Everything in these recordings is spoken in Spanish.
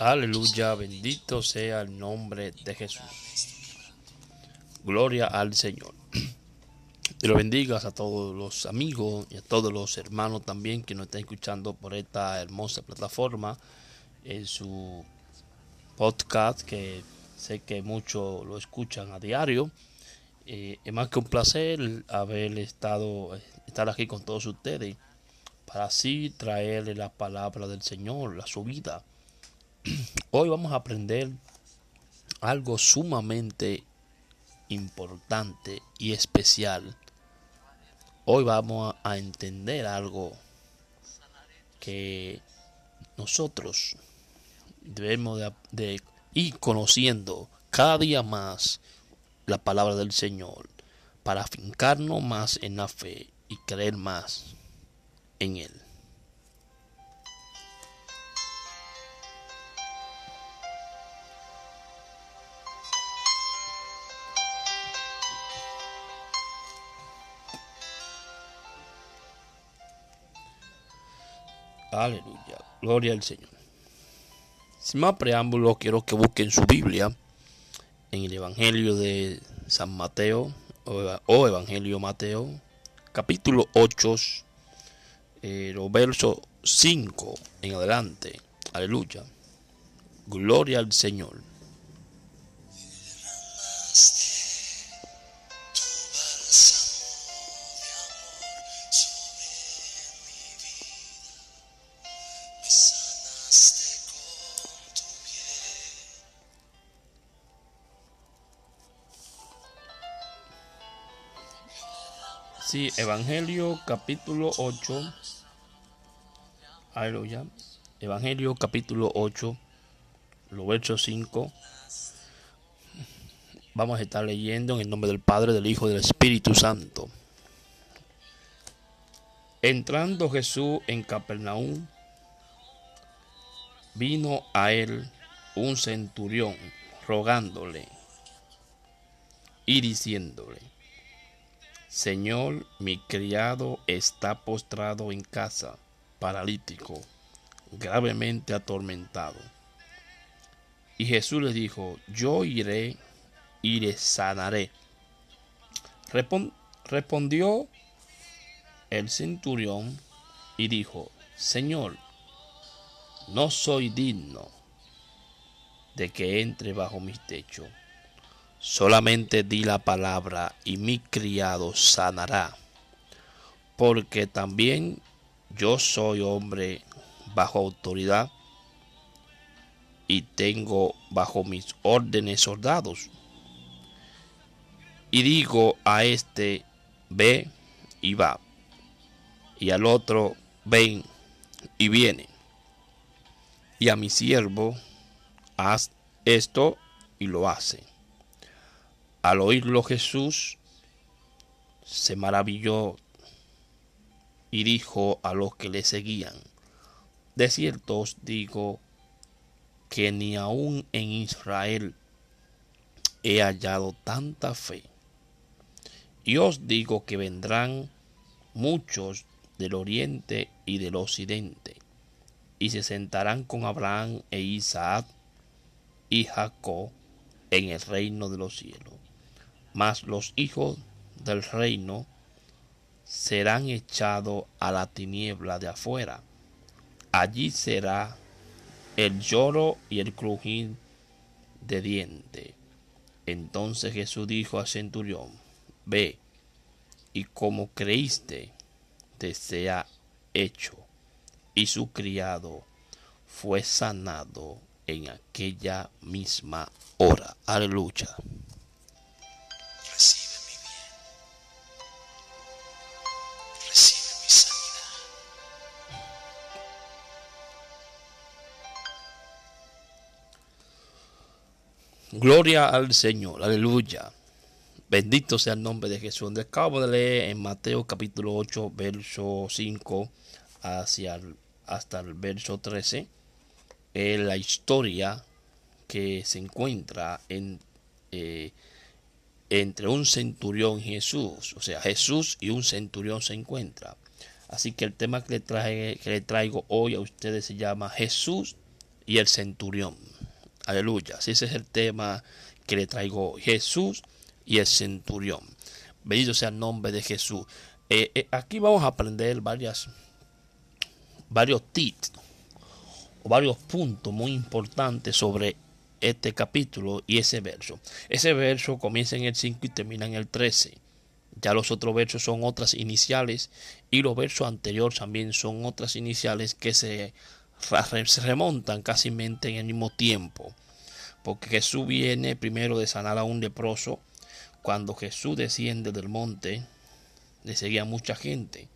Aleluya, bendito sea el nombre de Jesús. Gloria al Señor. Te lo bendigas a todos los amigos y a todos los hermanos también que nos están escuchando por esta hermosa plataforma en su podcast que sé que muchos lo escuchan a diario. Eh, es más que un placer haber estado estar aquí con todos ustedes para así traerle la palabra del Señor, la su vida. Hoy vamos a aprender algo sumamente importante y especial. Hoy vamos a entender algo que nosotros debemos de, ir conociendo cada día más la palabra del Señor para afincarnos más en la fe y creer más en Él. Aleluya, gloria al Señor. Sin más preámbulos, quiero que busquen su Biblia en el Evangelio de San Mateo o Evangelio Mateo, capítulo 8, eh, los versos 5 en adelante. Aleluya. Gloria al Señor. Sí, Evangelio capítulo 8. Aleluya. Evangelio capítulo 8, los versos 5. Vamos a estar leyendo en el nombre del Padre, del Hijo y del Espíritu Santo. Entrando Jesús en Capernaum, vino a él un centurión rogándole y diciéndole, Señor, mi criado está postrado en casa, paralítico, gravemente atormentado. Y Jesús le dijo, yo iré y le sanaré. respondió el centurión y dijo, Señor, no soy digno de que entre bajo mis techos Solamente di la palabra y mi criado sanará, porque también yo soy hombre bajo autoridad y tengo bajo mis órdenes soldados. Y digo a este, ve y va, y al otro, ven y viene. Y a mi siervo, haz esto y lo hace. Al oírlo Jesús se maravilló y dijo a los que le seguían, de cierto os digo que ni aun en Israel he hallado tanta fe. Y os digo que vendrán muchos del oriente y del occidente, y se sentarán con Abraham e Isaac y Jacob en el reino de los cielos mas los hijos del reino serán echados a la tiniebla de afuera. Allí será el lloro y el crujir de diente. Entonces Jesús dijo al centurión, ve, y como creíste, te sea hecho. Y su criado fue sanado en aquella misma hora. Aleluya. Gloria al Señor, aleluya. Bendito sea el nombre de Jesús. Acabo de leer en Mateo capítulo 8, verso 5 hacia hasta el verso 13 eh, la historia que se encuentra en, eh, entre un centurión y Jesús. O sea, Jesús y un centurión se encuentran. Así que el tema que le, que le traigo hoy a ustedes se llama Jesús y el centurión. Aleluya. Ese es el tema que le traigo Jesús y el centurión. Bendito sea el nombre de Jesús. Eh, eh, aquí vamos a aprender varias, varios tips o varios puntos muy importantes sobre este capítulo y ese verso. Ese verso comienza en el 5 y termina en el 13. Ya los otros versos son otras iniciales y los versos anteriores también son otras iniciales que se, se remontan casi en el mismo tiempo. Porque Jesús viene primero de sanar a un leproso. Cuando Jesús desciende del monte, le seguía mucha gente.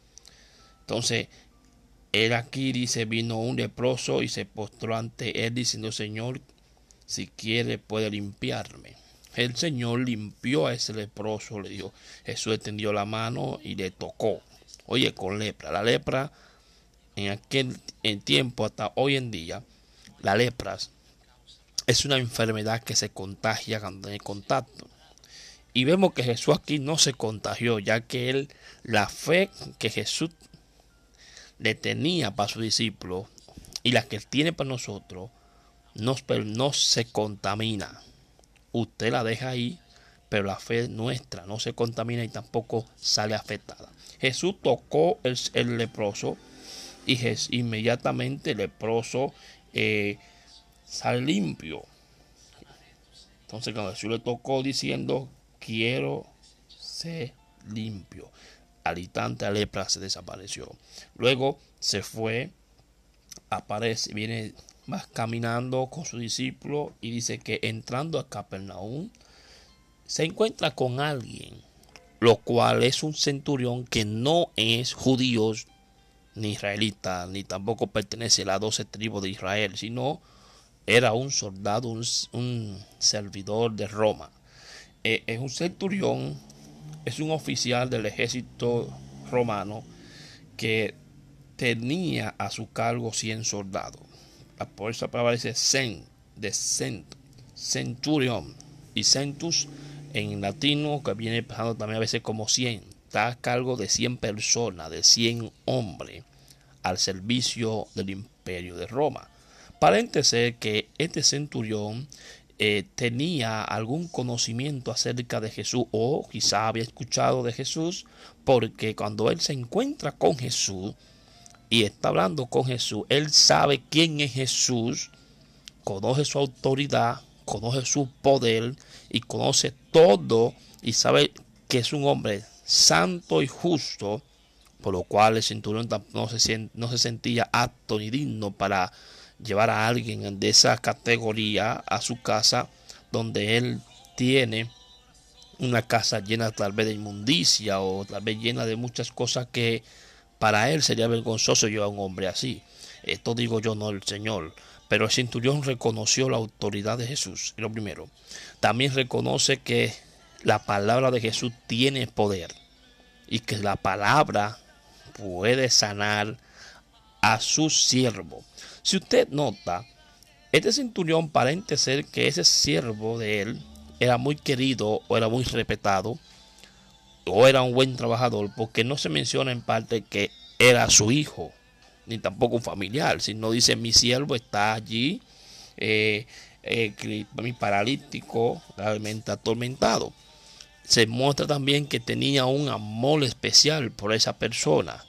Entonces, él aquí dice, vino un leproso y se postró ante él diciendo, Señor, si quiere puede limpiarme. El Señor limpió a ese leproso, le dijo. Jesús extendió la mano y le tocó. Oye, con lepra. La lepra, en aquel tiempo hasta hoy en día, la lepra es una enfermedad que se contagia cuando hay contacto. Y vemos que Jesús aquí no se contagió, ya que él, la fe que Jesús le tenía para su discípulo y la que él tiene para nosotros, no, no se contamina. Usted la deja ahí, pero la fe nuestra no se contamina y tampoco sale afectada. Jesús tocó el, leproso y inmediatamente leproso eh, sale limpio. Entonces cuando Jesús le tocó diciendo, quiero ser limpio. Al instante la lepra se desapareció. Luego se fue, aparece, viene más caminando con su discípulo y dice que entrando a Capernaum se encuentra con alguien, lo cual es un centurión que no es judío ni israelita, ni tampoco pertenece a las doce tribus de Israel, sino era un soldado, un, servidor de Roma. Eh, es un centurión, es un oficial del ejército romano que tenía a su cargo 100 soldados por esa palabra dice cent, de cent, centurion y centus en latino que viene pasando también a veces como 100 está a cargo de 100 personas de 100 hombres al servicio del imperio de Roma. Parece que este centurión eh, tenía algún conocimiento acerca de Jesús o quizá había escuchado de Jesús porque cuando él se encuentra con Jesús y está hablando con Jesús, él sabe quién es Jesús, conoce su autoridad, conoce su poder y conoce todo y sabe que es un hombre santo y justo, por lo cual el se, no se sentía apto ni digno para llevar a alguien de esa categoría a su casa donde él tiene una casa llena tal vez de inmundicia o tal vez llena de muchas cosas que para él sería vergonzoso llevar a un hombre así. Esto digo yo, no el Señor. Pero el centurión reconoció la autoridad de Jesús, lo primero. También reconoce que la palabra de Jesús tiene poder y que la palabra puede sanar a su siervo. Si usted nota, este centurión parece ser que ese siervo de él era muy querido o era muy respetado o era un buen trabajador, porque no se menciona en parte que era su hijo, ni tampoco un familiar, sino dice mi siervo está allí, eh, eh, mi paralítico, realmente atormentado. Se muestra también que tenía un amor especial por esa persona.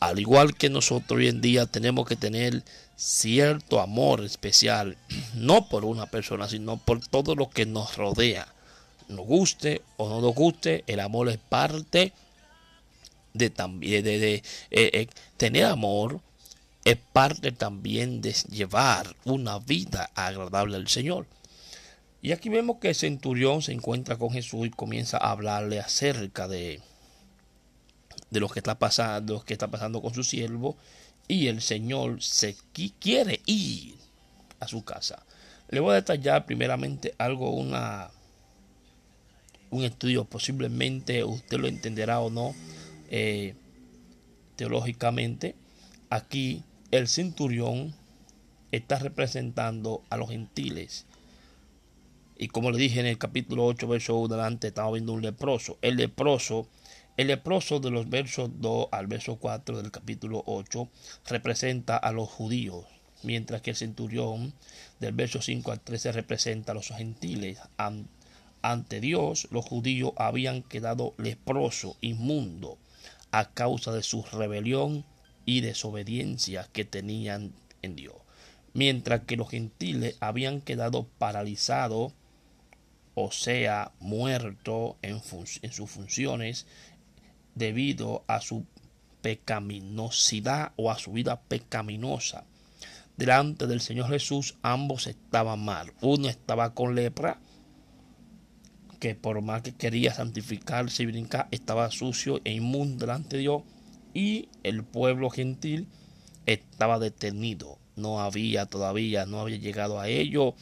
Al igual que nosotros hoy en día tenemos que tener cierto amor especial, no por una persona, sino por todo lo que nos rodea nos guste o no nos guste, el amor es parte de también de, eh, eh, tener amor es parte también de llevar una vida agradable al Señor. Y aquí vemos que el centurión se encuentra con Jesús y comienza a hablarle acerca de, de lo que está pasando, que está pasando con su siervo, y el Señor se quiere ir a su casa. Le voy a detallar primeramente algo, una un estudio, posiblemente usted lo entenderá o no eh, teológicamente. Aquí el centurión está representando a los gentiles. Y como le dije en el capítulo 8, verso 1 adelante, estamos viendo un leproso. El leproso, el leproso de los versos 2 al verso 4 del capítulo 8 representa a los judíos, mientras que el centurión del verso 5 al 13 representa a los gentiles. Ante Dios, los judíos habían quedado leprosos, inmundos, a causa de su rebelión y desobediencia que tenían en Dios, mientras que los gentiles habían quedado paralizados, o sea, muertos en, en sus funciones debido a su pecaminosidad o a su vida pecaminosa. Delante del Señor Jesús ambos estaban mal. Uno estaba con lepra, que por más que quería santificarse y brincar, estaba sucio e inmundo delante de Dios. Y el pueblo gentil estaba detenido. No había todavía, no había llegado a ello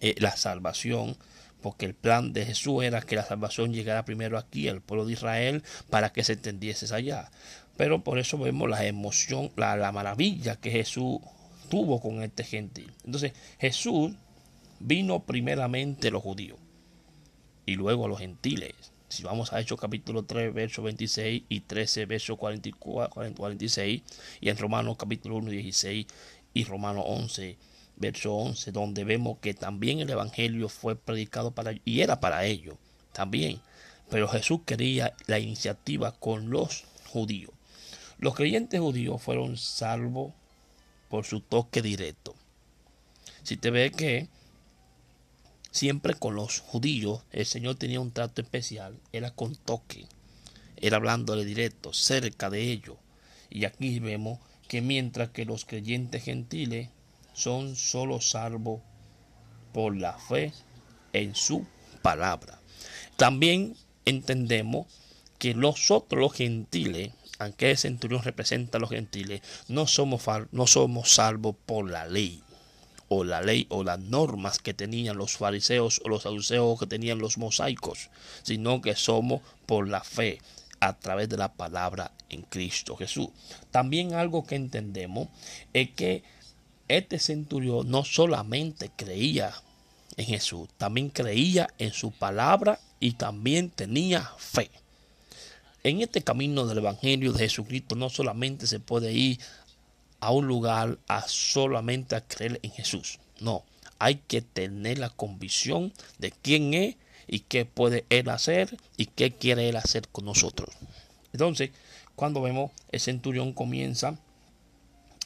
eh, la salvación porque el plan de Jesús era que la salvación llegara primero aquí al pueblo de Israel para que se entendiese allá. Pero por eso vemos la emoción, la, la maravilla que Jesús tuvo con este gentil. Entonces Jesús vino primeramente a los judíos y luego a los gentiles. Si vamos a Hechos capítulo 3, verso 26 y 13, verso 44, 46, y en Romanos capítulo 1, 16 y Romanos 11, verso 11, donde vemos que también el Evangelio fue predicado para y era para ellos también. Pero Jesús quería la iniciativa con los judíos. Los creyentes judíos fueron salvos por su toque directo. Si te ve que siempre con los judíos el Señor tenía un trato especial, era con toque, era hablándole directo, cerca de ellos. Y aquí vemos que mientras que los creyentes gentiles son solo salvos por la fe en su palabra. También entendemos que nosotros los gentiles, aunque el centurión representa a los gentiles, no somos, no somos salvos por la ley o la ley o las normas que tenían los fariseos o los saduceos que tenían los mosaicos, sino que somos por la fe a través de la palabra en Cristo Jesús. También algo que entendemos es que este centurión no solamente creía en Jesús, también creía en su palabra y también tenía fe. En este camino del Evangelio de Jesucristo no solamente se puede ir a un lugar a solamente a creer en Jesús. No, hay que tener la convicción de quién es y qué puede Él hacer y qué quiere Él hacer con nosotros. Entonces, cuando vemos el centurión comienza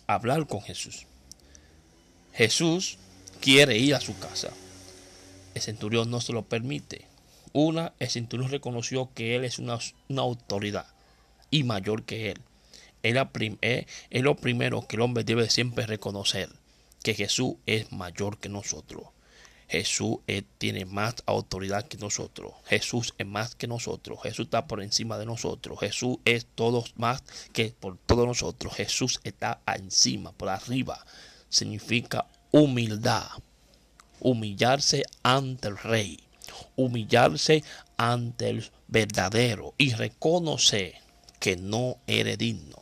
a hablar con Jesús. Jesús quiere ir a su casa. El centurión no se lo permite. Una, el centurión reconoció que él es una, autoridad y mayor que él. Es, lo primero que el hombre debe siempre reconocer, que Jesús es mayor que nosotros. Jesús tiene más autoridad que nosotros. Jesús es más que nosotros. Jesús está por encima de nosotros. Jesús es todo más que por todos nosotros. Jesús está encima, por arriba significa humildad. Humillarse ante el rey. Humillarse ante el verdadero y reconocer que no eres digno.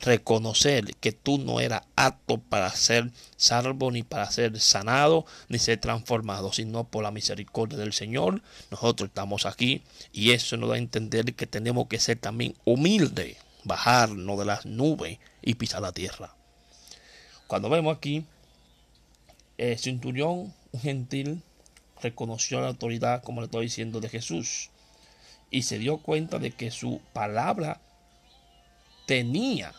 Reconocer que tú no eras apto para ser salvo, ni para ser sanado, ni ser transformado, sino por la misericordia del Señor. Nosotros estamos aquí y eso nos da a entender que tenemos que ser también humildes, bajarnos de las nubes y pisar la tierra. Cuando vemos aquí, el centurión, un gentil, reconoció la autoridad, como le estoy diciendo, de Jesús y se dio cuenta de que su palabra tenía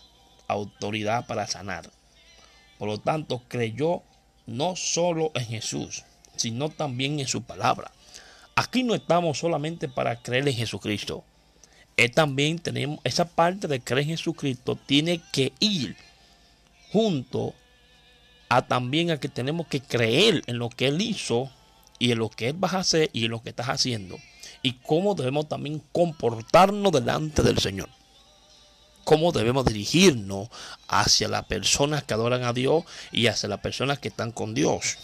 autoridad para sanar. Por lo tanto, creyó no solo en Jesús, sino también en su palabra. Aquí no estamos solamente para creer en Jesucristo. Es también tenemos esa parte de creer en Jesucristo tiene que ir junto a también a que tenemos que creer en lo que Él hizo y en lo que Él va a hacer y en lo que estás haciendo. Y cómo debemos también comportarnos delante del Señor. Cómo debemos dirigirnos hacia las personas que adoran a Dios y hacia las personas que están con Dios.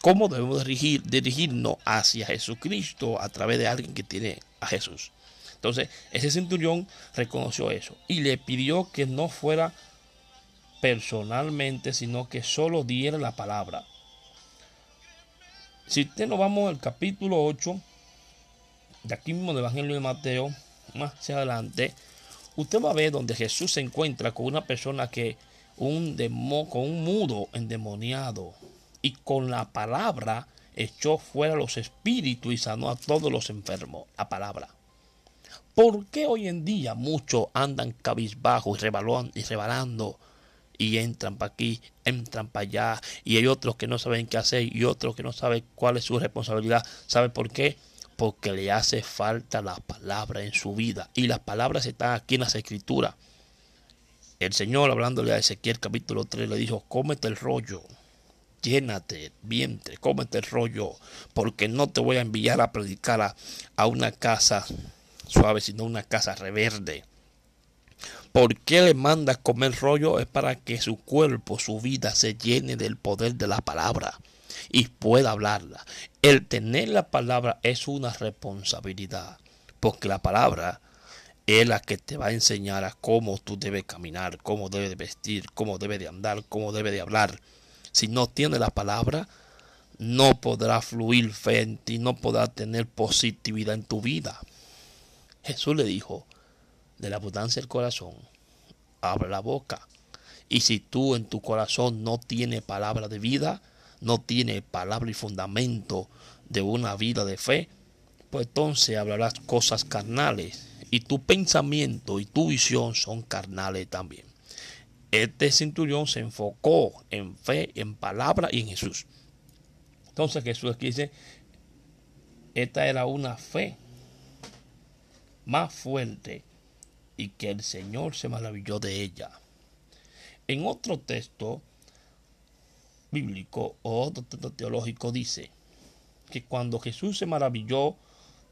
Cómo debemos dirigir, dirigirnos hacia Jesucristo a través de alguien que tiene a Jesús. Entonces, ese centurión reconoció eso y le pidió que no fuera personalmente, sino que solo diera la palabra. Si usted nos vamos al capítulo 8, de aquí mismo del Evangelio de Mateo, más adelante, usted va a ver donde Jesús se encuentra con una persona que un con un mudo endemoniado y con la palabra echó fuera los espíritus y sanó a todos los enfermos. La palabra. ¿Por qué hoy en día muchos andan cabizbajos y, y rebalando y entran para aquí, entran para allá y hay otros que no saben qué hacer y otros que no saben cuál es su responsabilidad? ¿Sabe por qué? Porque le hace falta la palabra en su vida y las palabras están aquí en las escrituras. El Señor hablándole a Ezequiel capítulo 3 le dijo, cómete el rollo, llénate vientre, cómete el rollo, porque no te voy a enviar a predicar a, a una casa suave, sino una casa reverde. ¿Por qué le manda comer rollo? Es para que su cuerpo, su vida se llene del poder de la palabra y pueda hablarla. El tener la palabra es una responsabilidad, porque la palabra es la que te va a enseñar a cómo tú debes caminar, cómo debes de vestir, cómo debes de andar, cómo debes de hablar. Si no tienes la palabra, no podrá fluir fe en ti, no podrá tener positividad en tu vida. Jesús le dijo, de la abundancia del corazón, abre la boca. Y si tú en tu corazón no tienes palabra de vida, no tienes palabra y fundamento de una vida de fe, pues entonces hablarás cosas carnales y tu pensamiento y tu visión son carnales también. Este centurión se enfocó en fe, en palabra y en Jesús. Entonces Jesús dice, esta era una fe más fuerte y que el Señor se maravilló de ella. En otro texto bíblico o otro texto teológico dice que cuando Jesús se maravilló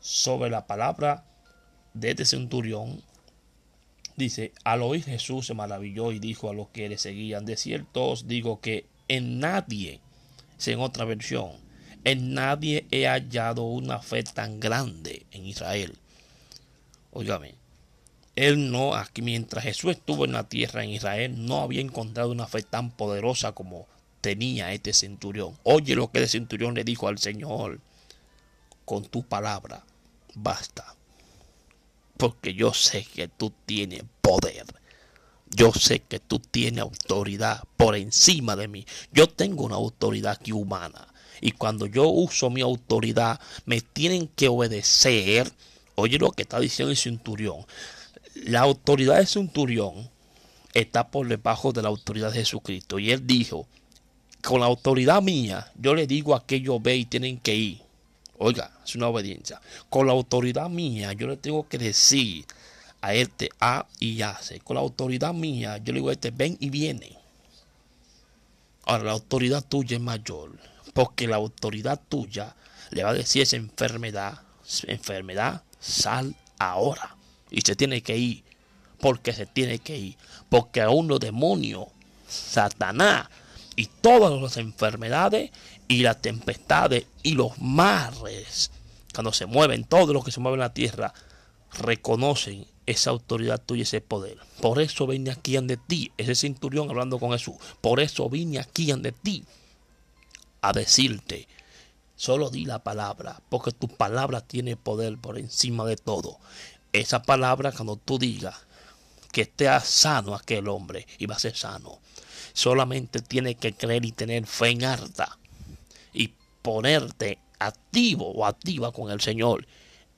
sobre la palabra de este centurión, dice, al oír Jesús se maravilló y dijo a los que le seguían, de cierto os digo que en nadie, en otra versión, en nadie he hallado una fe tan grande en Israel. Óigame, él no, aquí mientras Jesús estuvo en la tierra en Israel, no había encontrado una fe tan poderosa como tenía este centurión. Oye lo que el centurión le dijo al Señor, con tu palabra, basta. Porque yo sé que tú tienes poder. Yo sé que tú tienes autoridad por encima de mí. Yo tengo una autoridad aquí humana. Y cuando yo uso mi autoridad, me tienen que obedecer Oye lo que está diciendo el centurión. La autoridad de centurión está por debajo de la autoridad de Jesucristo. Y él dijo, con la autoridad mía, yo le digo a que ellos ve y tienen que ir. Oiga, es una obediencia. Con la autoridad mía, yo le tengo que decir a este A y hace. Con la autoridad mía, yo le digo a este ven y viene. Ahora, la autoridad tuya es mayor. Porque la autoridad tuya le va a decir esa enfermedad, enfermedad, sal ahora. Y se tiene que ir, porque se tiene que ir. Porque aún los demonios, Satanás y todas las enfermedades y las tempestades y los mares, cuando se mueven, todo lo que se mueve en la tierra, reconocen esa autoridad tuya, ese poder. Por eso vine aquí ante ti, ese cinturón hablando con Jesús. Por eso vine aquí ante ti a decirte Solo di la palabra, porque tu palabra tiene poder por encima de todo. Esa palabra, cuando tú digas que esté sano aquel hombre, y va a ser sano. Solamente tiene que creer y tener fe en harta y ponerte activo o activa con el Señor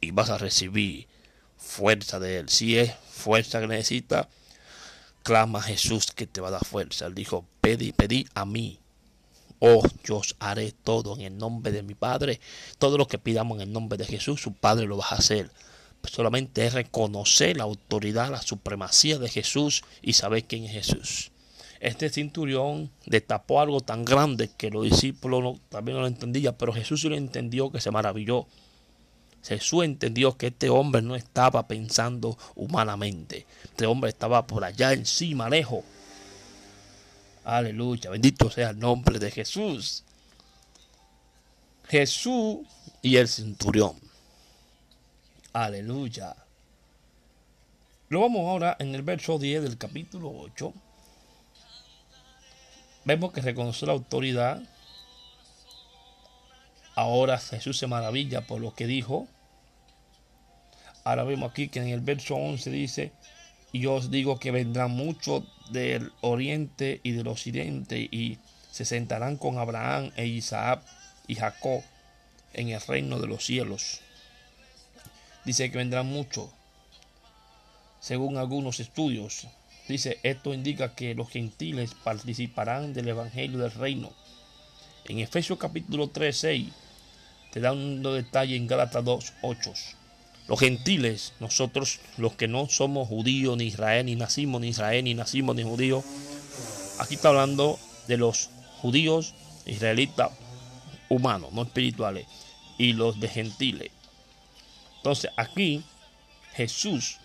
y vas a recibir fuerza de Él. Si es fuerza que necesita, clama a Jesús que te va a dar fuerza. Él dijo, pedí, pedí a mí Oh, yo os haré todo en el nombre de mi Padre. Todo lo que pidamos en el nombre de Jesús, su Padre lo va a hacer. Solamente es reconocer la autoridad, la supremacía de Jesús y saber quién es Jesús. Este cinturón destapó algo tan grande que los discípulos también no lo entendían, pero Jesús sí lo entendió que se maravilló. Jesús entendió que este hombre no estaba pensando humanamente. Este hombre estaba por allá encima, lejos Aleluya, bendito sea el nombre de Jesús. Jesús y el centurión. Aleluya. Lo vamos ahora en el verso 10 del capítulo 8. Vemos que reconoció la autoridad. Ahora Jesús se maravilla por lo que dijo. Ahora vemos aquí que en el verso 11 dice, y os digo que vendrán muchos del oriente y del occidente y se sentarán con Abraham e Isaac y Jacob en el reino de los cielos. Dice que vendrán muchos. Según algunos estudios, dice esto indica que los gentiles participarán del evangelio del reino. En Efesios capítulo 3, 6 te da un detalle en Gálatas 2, 8. Los gentiles, nosotros los que no somos judíos ni Israel, ni nacimos ni Israel, ni nacimos ni judíos, aquí está hablando de los judíos israelitas humanos, no espirituales, y los de gentiles. Entonces aquí Jesús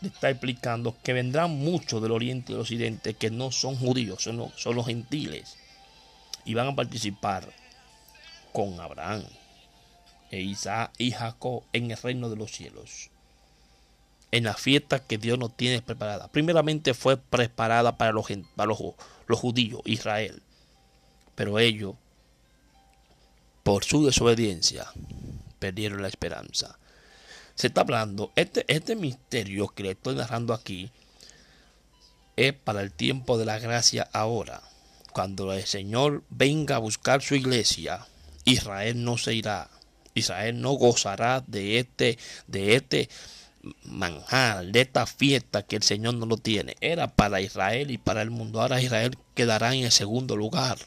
le está explicando que vendrán muchos del oriente y del occidente que no son judíos, son los, gentiles, y van a participar con Abraham, e Isaac y Jacob en el reino de los cielos. En la fiesta que Dios nos tiene preparada. Primeramente fue preparada para los, judíos, Israel. Pero ellos, por su desobediencia, perdieron la esperanza. Se está hablando, este, este misterio que le estoy narrando aquí es para el tiempo de la gracia ahora. Cuando el Señor venga a buscar su iglesia, Israel no se irá Israel no gozará de este, de este manjar, de esta fiesta que el Señor no lo tiene. Era para Israel y para el mundo. Ahora Israel quedará en el segundo lugar.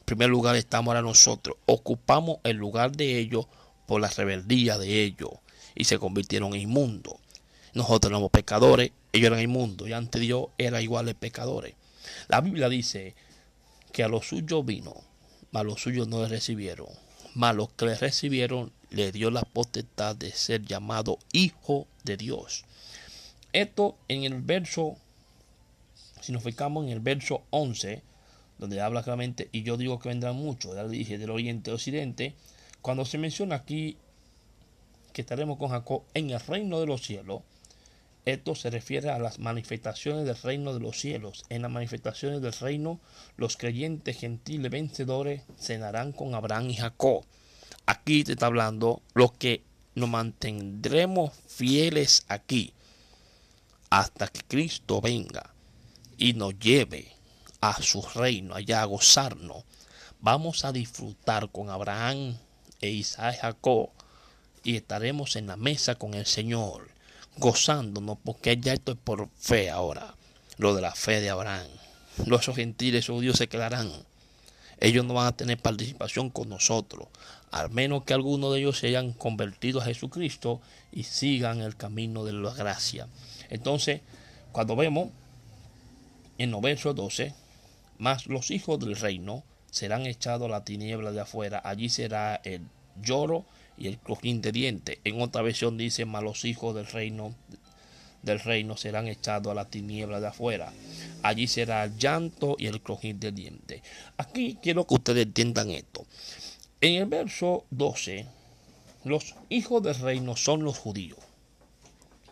En primer lugar estamos ahora nosotros. Ocupamos el lugar de ellos por la rebeldía de ellos y se convirtieron en inmundos. Nosotros éramos pecadores, ellos eran inmundos y ante Dios eran iguales pecadores. La Biblia dice que a los suyos vino, a los suyos no le recibieron mas los que le recibieron le dio la potestad de ser llamado hijo de Dios. Esto en el verso, si nos fijamos en el verso 11, donde habla claramente, y yo digo que vendrán muchos, ya dije, del oriente y occidente, cuando se menciona aquí que estaremos con Jacob en el reino de los cielos, esto se refiere a las manifestaciones del reino de los cielos. En las manifestaciones del reino, los creyentes gentiles vencedores cenarán con Abraham y Jacob. Aquí te está hablando los que nos mantendremos fieles aquí hasta que Cristo venga y nos lleve a su reino, allá a gozarnos. Vamos a disfrutar con Abraham e Isaac y Jacob y estaremos en la mesa con el Señor gozándonos, porque ya esto es por fe ahora, lo de la fe de Abraham. Los gentiles judíos se quedarán. Ellos no van a tener participación con nosotros, al menos que algunos de ellos se hayan convertido a Jesucristo y sigan el camino de la gracia. Entonces, cuando vemos en los versos 12, más los hijos del reino serán echados a la tiniebla de afuera, allí será el lloro y el crujín de dientes. En otra versión dice, malos hijos del reino del reino serán echados a la tiniebla de afuera. Allí será el llanto y el crujín de dientes. Aquí quiero que ustedes entiendan esto. En el verso 12, los hijos del reino son los judíos.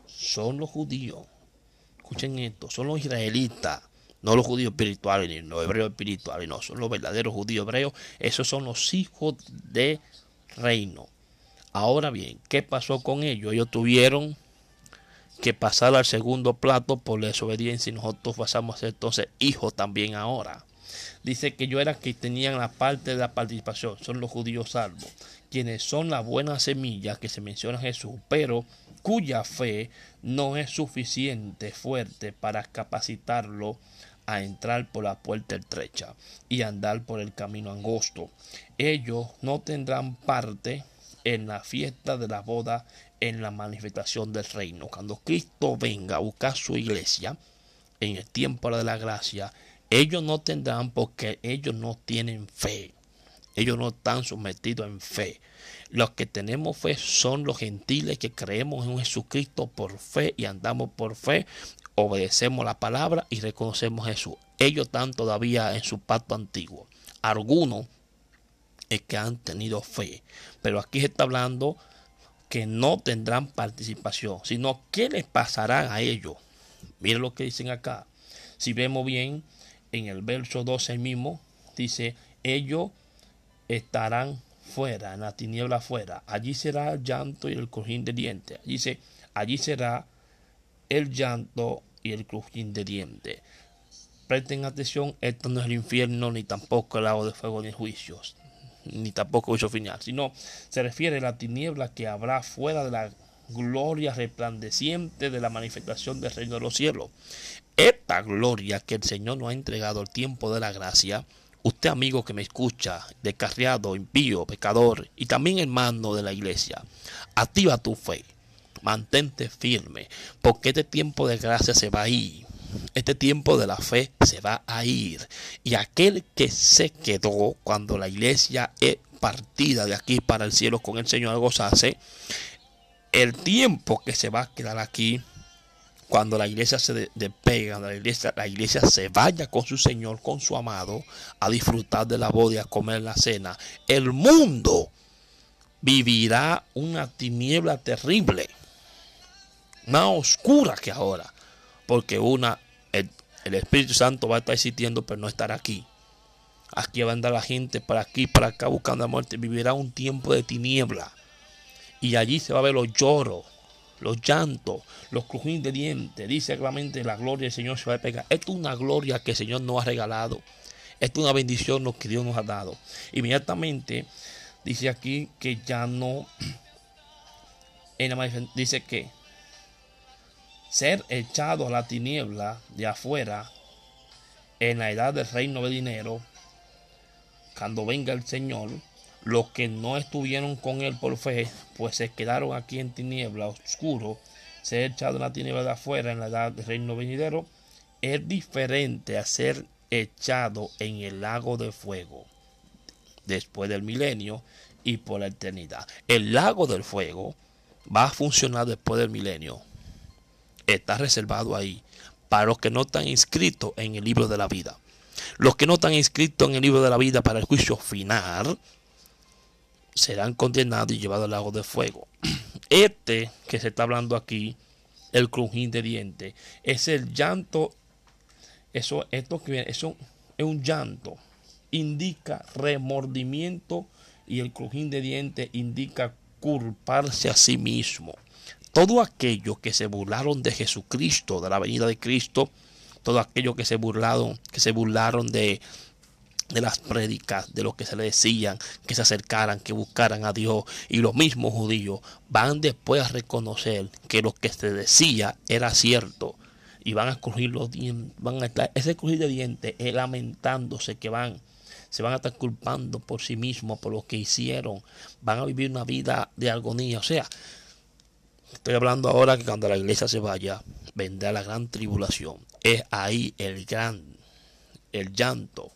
Son los judíos. Escuchen esto, son los israelitas no los judíos espirituales ni los hebreos espirituales, no, son los verdaderos judíos hebreos, esos son los hijos de reino. Ahora bien, ¿qué pasó con ellos? Ellos tuvieron que pasar al segundo plato por la desobediencia y nosotros pasamos a ser entonces hijos también ahora. Dice que yo era que tenían la parte de la participación, son los judíos salvos, quienes son la buena semilla que se menciona Jesús, pero cuya fe no es suficiente fuerte para capacitarlo a entrar por la puerta estrecha y andar por el camino angosto. Ellos no tendrán parte en la fiesta de la boda, en la manifestación del reino. Cuando Cristo venga a buscar su iglesia, en el tiempo de la gracia, ellos no tendrán porque ellos no tienen fe. Ellos no están sometidos en fe. Los que tenemos fe son los gentiles que creemos en Jesucristo por fe y andamos por fe, obedecemos la palabra y reconocemos a Jesús. Ellos están todavía en su pacto antiguo. Algunos es que han tenido fe. Pero aquí se está hablando que no tendrán participación, sino qué les pasará a ellos. Miren lo que dicen acá. Si vemos bien, en el verso 12 mismo, dice, ellos estarán fuera, en la tiniebla fuera. Allí será el llanto y el cojín de dientes. Dice, allí será el llanto y el crujir de dientes. Presten atención, esto no es el infierno, ni tampoco el lago de fuego ni juicios, ni tampoco juicio final, sino se refiere a la tiniebla que habrá fuera de la gloria resplandeciente de la manifestación del reino de los cielos. Esta gloria que el Señor nos ha entregado al tiempo de la gracia, usted amigo que me escucha, descarriado, impío, pecador y también hermano de la iglesia, activa tu fe, mantente firme, porque este tiempo de gracia se va a ir. Este tiempo de la fe se va a ir. Y aquel que se quedó cuando la iglesia es partida de aquí para el cielo con el Señor a gozarse, el tiempo que se va a quedar aquí cuando la iglesia se despega, la iglesia, la iglesia se vaya con su Señor, con su amado, a disfrutar de la boda a comer la cena, el mundo vivirá una tiniebla terrible, más oscura que ahora, porque una, el, Espíritu Santo va a estar existiendo, pero no estará aquí. Aquí va a andar la gente para aquí, para acá, buscando la muerte. Vivirá un tiempo de tiniebla. Y allí se va a ver los lloros, los llantos, los crujines de dientes. Dice claramente la gloria del Señor se va a pegar. Esto es una gloria que el Señor nos ha regalado. Esto es una bendición que Dios nos ha dado. Inmediatamente dice aquí que ya no. dice que ser echado a la tiniebla de afuera en la edad del reino de dinero, cuando venga el Señor, los que no estuvieron con él por fe, pues se quedaron aquí en tiniebla, oscuro, ser echado en la tiniebla de afuera en la edad del reino venidero, es diferente a ser echado en el lago de fuego después del milenio y por la eternidad. El lago del fuego va a funcionar después del milenio. Está reservado ahí para los que no están inscritos en el libro de la vida. Los que no están inscritos en el libro de la vida para el juicio final, serán condenados y llevados al lago de fuego. Este que se está hablando aquí, el crujín de dientes, es el llanto. Eso, esto que eso es un llanto. Indica remordimiento y el crujín de dientes indica culparse a sí mismo. Todo aquello que se burlaron de Jesucristo, de la venida de Cristo, todo aquello que se burlaron, que se burlaron de, las prédicas, de lo que se le decían, que se acercaran, que buscaran a Dios. Y los mismos judíos van después a reconocer que lo que se decía era cierto. Y van a crujir los dientes, van a estar, ese crujir de dientes es lamentándose que van, se van a estar culpando por sí mismos, por lo que hicieron. Van a vivir una vida de agonía. O sea, estoy hablando ahora que cuando la iglesia se vaya, vendrá la gran tribulación. Es ahí el gran, el llanto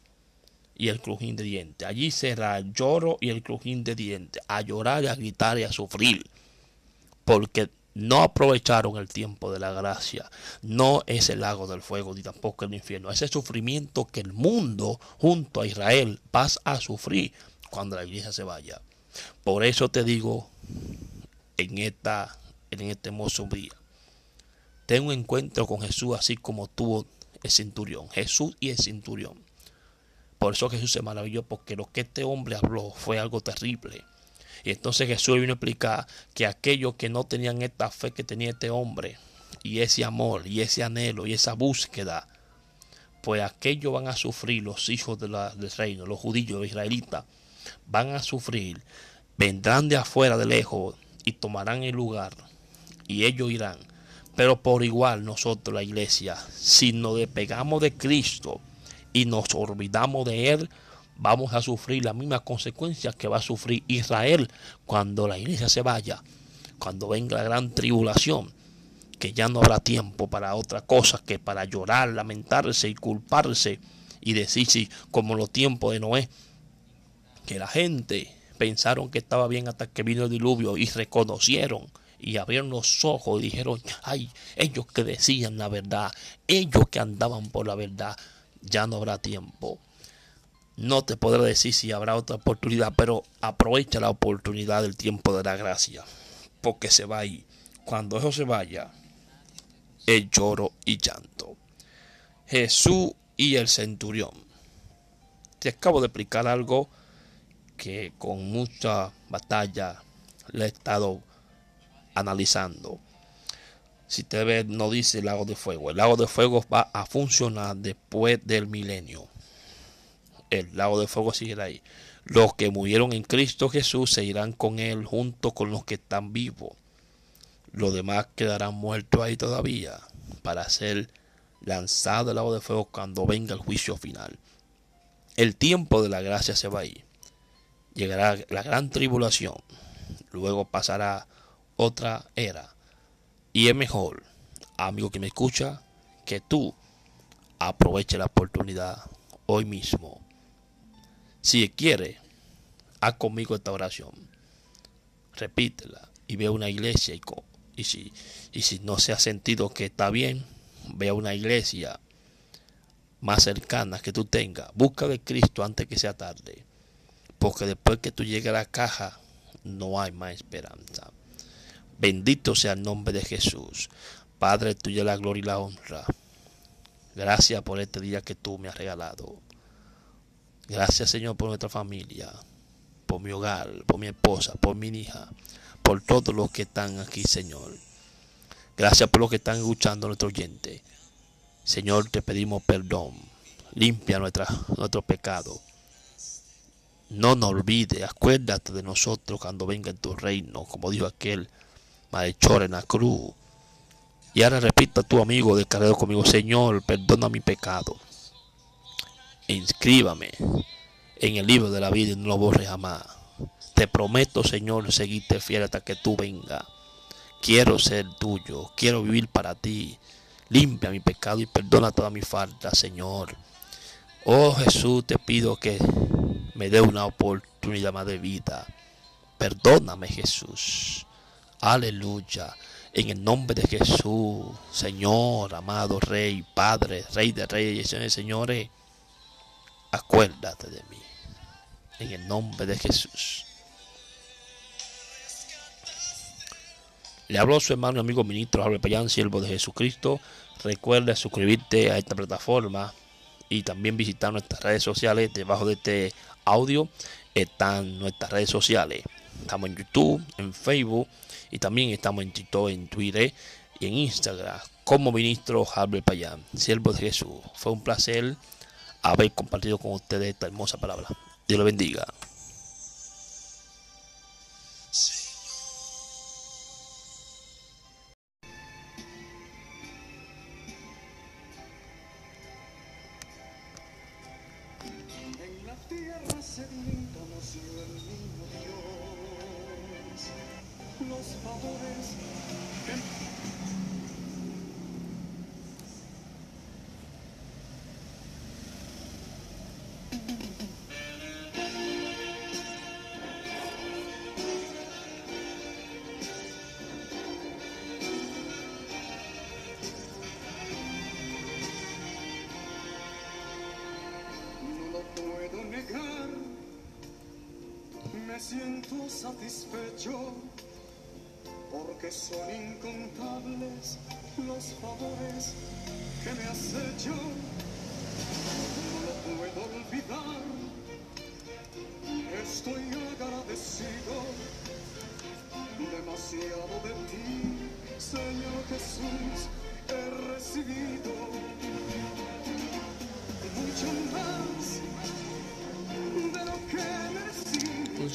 y el crujín de dientes. Allí será el lloro y el crujín de dientes, a llorar y a gritar y a sufrir, porque no aprovecharon el tiempo de la gracia. No es el lago del fuego ni tampoco el infierno. Ese sufrimiento que el mundo junto a Israel va a sufrir cuando la iglesia se vaya. Por eso te digo en, esta, en este hermoso día. Ten un encuentro con Jesús así como tuvo el centurión. Jesús y el centurión por eso Jesús se maravilló, porque lo que este hombre habló fue algo terrible. Y entonces Jesús vino a explicar que aquellos que no tenían esta fe que tenía este hombre, y ese amor, y ese anhelo, y esa búsqueda, pues aquellos van a sufrir los hijos de del reino, los judíos, los israelitas, van a sufrir, vendrán de afuera, de lejos, y tomarán el lugar, y ellos irán. Pero por igual nosotros, la iglesia, si nos despegamos de Cristo, y nos olvidamos de Él, vamos a sufrir las mismas consecuencias que va a sufrir Israel cuando la iglesia se vaya, cuando venga la gran tribulación, que ya no habrá tiempo para otra cosa que para llorar, lamentarse y culparse y decir si como los tiempos de Noé, que la gente pensaron que estaba bien hasta que vino el diluvio y reconocieron y abrieron los ojos y dijeron, ay, ellos que decían la verdad, ellos que andaban por la verdad, ya no habrá tiempo. No te podré decir si habrá otra oportunidad, pero aprovecha la oportunidad del tiempo de la gracia, porque se va ahí. Cuando eso se vaya, el lloro y llanto. Jesús y el centurión. Te acabo de explicar algo que con mucha batalla le he estado analizando. si te ves, no dice lago de fuego. El lago de fuego va a funcionar después del milenio. El lago de fuego seguirá ahí. Los que murieron en Cristo Jesús se irán con Él junto con los que están vivos. Los demás quedarán muertos ahí todavía para ser lanzados al lago de fuego cuando venga el juicio final. El tiempo de la gracia se va a ir. Llegará la gran tribulación. Luego pasará otra era y es mejor, amigo que me escucha, que tú aproveche la oportunidad hoy mismo. Si quiere, haz conmigo esta oración. Repítela y ve a una iglesia y, si, y si no se ha sentido que está bien, ve a una iglesia más cercana que tú tengas. Busca de Cristo antes que sea tarde. Porque después que tú llegues a la caja, no hay más esperanza. Bendito sea el nombre de Jesús. Padre, tuya la gloria y la honra. Gracias por este día que tú me has regalado. Gracias, Señor, por nuestra familia, por mi hogar, por mi esposa, por mi hija, por todos los que están aquí, Señor. Gracias por los que están escuchando nuestro oyente. Señor, te pedimos perdón. Limpia nuestra, nuestro pecado. No nos olvides, acuérdate de nosotros cuando venga en tu reino, como dijo aquel malhechor en la cruz. Y ahora repita a tu amigo descargado conmigo, Señor, perdona mi pecado. inscríbame en el libro de la vida y no lo borre jamás. Te prometo, Señor, seguirte fiel hasta que tú vengas. Quiero ser tuyo, quiero vivir para ti. Limpia mi pecado y perdona toda mi falta, Señor. Oh Jesús, te pido que me dé una oportunidad más de vida. Perdóname, Jesús. Aleluya. En el nombre de Jesús, Señor, amado Rey, Padre, Rey de Reyes, Señores, señores, acuérdate de mí. En el nombre de Jesús. Le hablo a su hermano y amigo ministro Javier Payán, siervo de Jesucristo. Recuerda suscribirte a esta plataforma y también visitar nuestras redes sociales. Debajo de este audio están nuestras redes sociales. Estamos en YouTube, en Facebook y también estamos en TikTok, en Twitter y en Instagram como ministro Albert Payán, siervo de Jesús. Fue un placer haber compartido con ustedes esta hermosa palabra. Dios lo bendiga.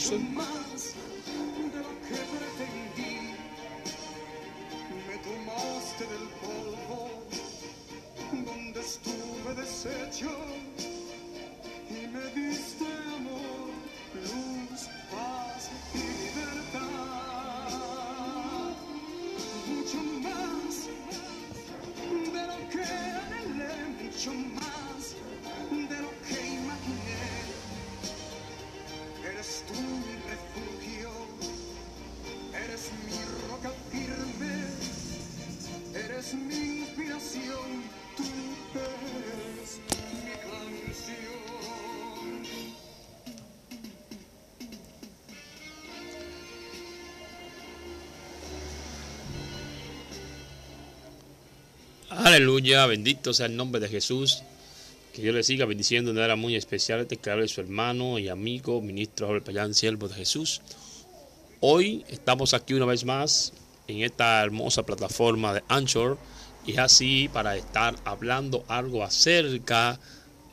Mucho Aleluya, bendito sea el nombre de Jesús. Que Dios le siga bendiciendo de manera muy especial. Te que su hermano y amigo, ministro Jorge Payán, siervo de Jesús. Hoy estamos aquí una vez más en esta hermosa plataforma de Anchor y así para estar hablando algo acerca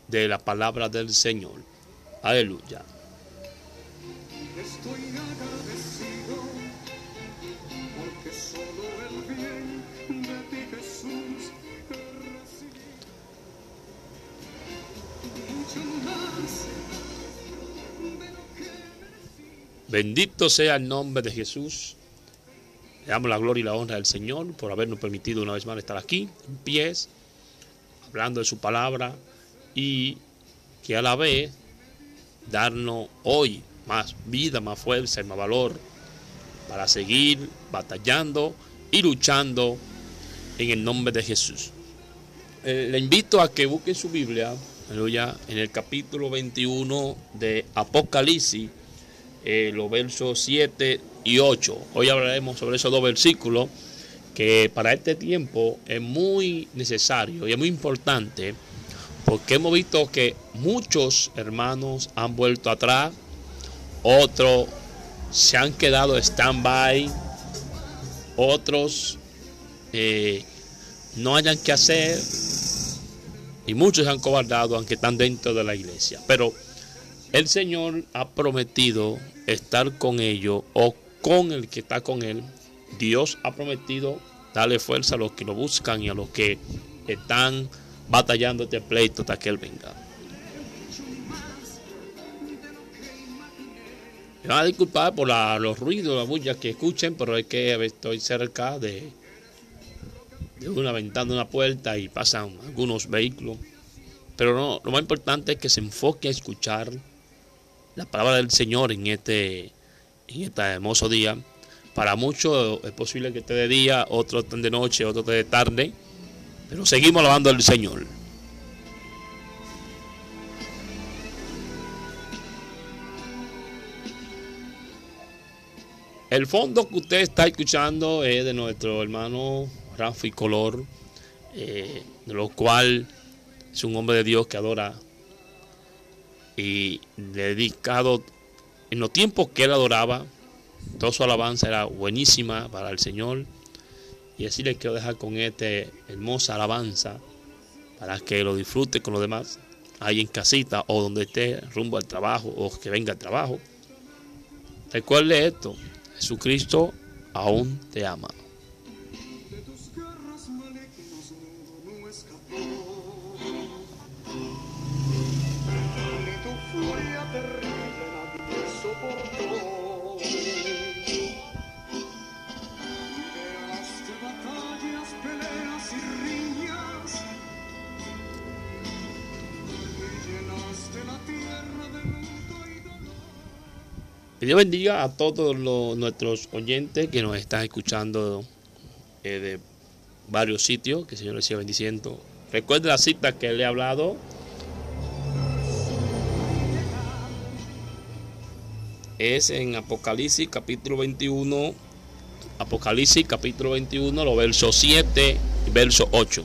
de la palabra del Señor. Aleluya. Bendito sea el nombre de Jesús. Le damos la gloria y la honra al Señor por habernos permitido una vez más estar aquí, en pies, hablando de su palabra y que a la vez darnos hoy más vida, más fuerza y más valor para seguir batallando y luchando en el nombre de Jesús. Eh, le invito a que busquen su Biblia, aleluya, en el capítulo 21 de Apocalipsis, eh, los versos 7 y 8. Hoy hablaremos sobre esos dos versículos que para este tiempo es muy necesario y es muy importante porque hemos visto que muchos hermanos han vuelto atrás, otros se han quedado stand-by, otros eh, no hayan que hacer y muchos se han cobardado aunque están dentro de la iglesia. Pero el Señor ha prometido estar con ellos o con el que está con él. Dios ha prometido darle fuerza a los que lo buscan y a los que están batallando este pleito hasta que él venga. Me van a disculpar por la- los ruidos, las bullas que escuchen, pero es que estoy cerca de, de una ventana, una puerta y pasan algunos vehículos. Pero no, lo más importante es que se enfoque a escuchar la palabra del Señor en este, en este hermoso día. Para muchos es posible que esté de día, otros estén de noche, otros de tarde, pero seguimos alabando al Señor. El fondo que usted está escuchando es de nuestro hermano Rafi Color, eh, de lo cual es un hombre de Dios que adora y dedicado en los tiempos que él adoraba, toda su alabanza era buenísima para el Señor. Y así les quiero dejar con esta hermosa alabanza para que lo disfrute con los demás, ahí en casita o donde esté, rumbo al trabajo o que venga al trabajo. Recuerde esto, Jesucristo aún te ama. Que Dios bendiga a todos los- nuestros oyentes que nos están escuchando eh, de varios sitios. Que el Señor les siga bendiciendo. Recuerde la cita que le he hablado. Es en Apocalipsis capítulo 21. Apocalipsis capítulo 21, los versos 7 y verso 8.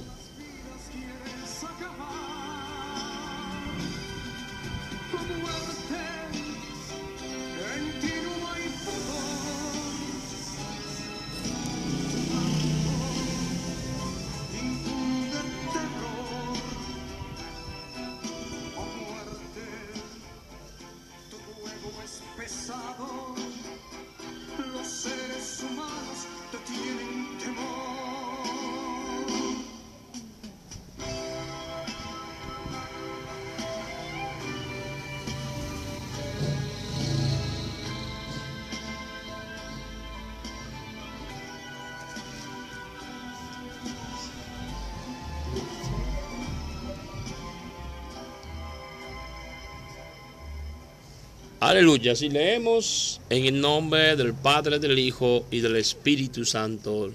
Aleluya. Si leemos en el nombre del Padre, del Hijo y del Espíritu Santo,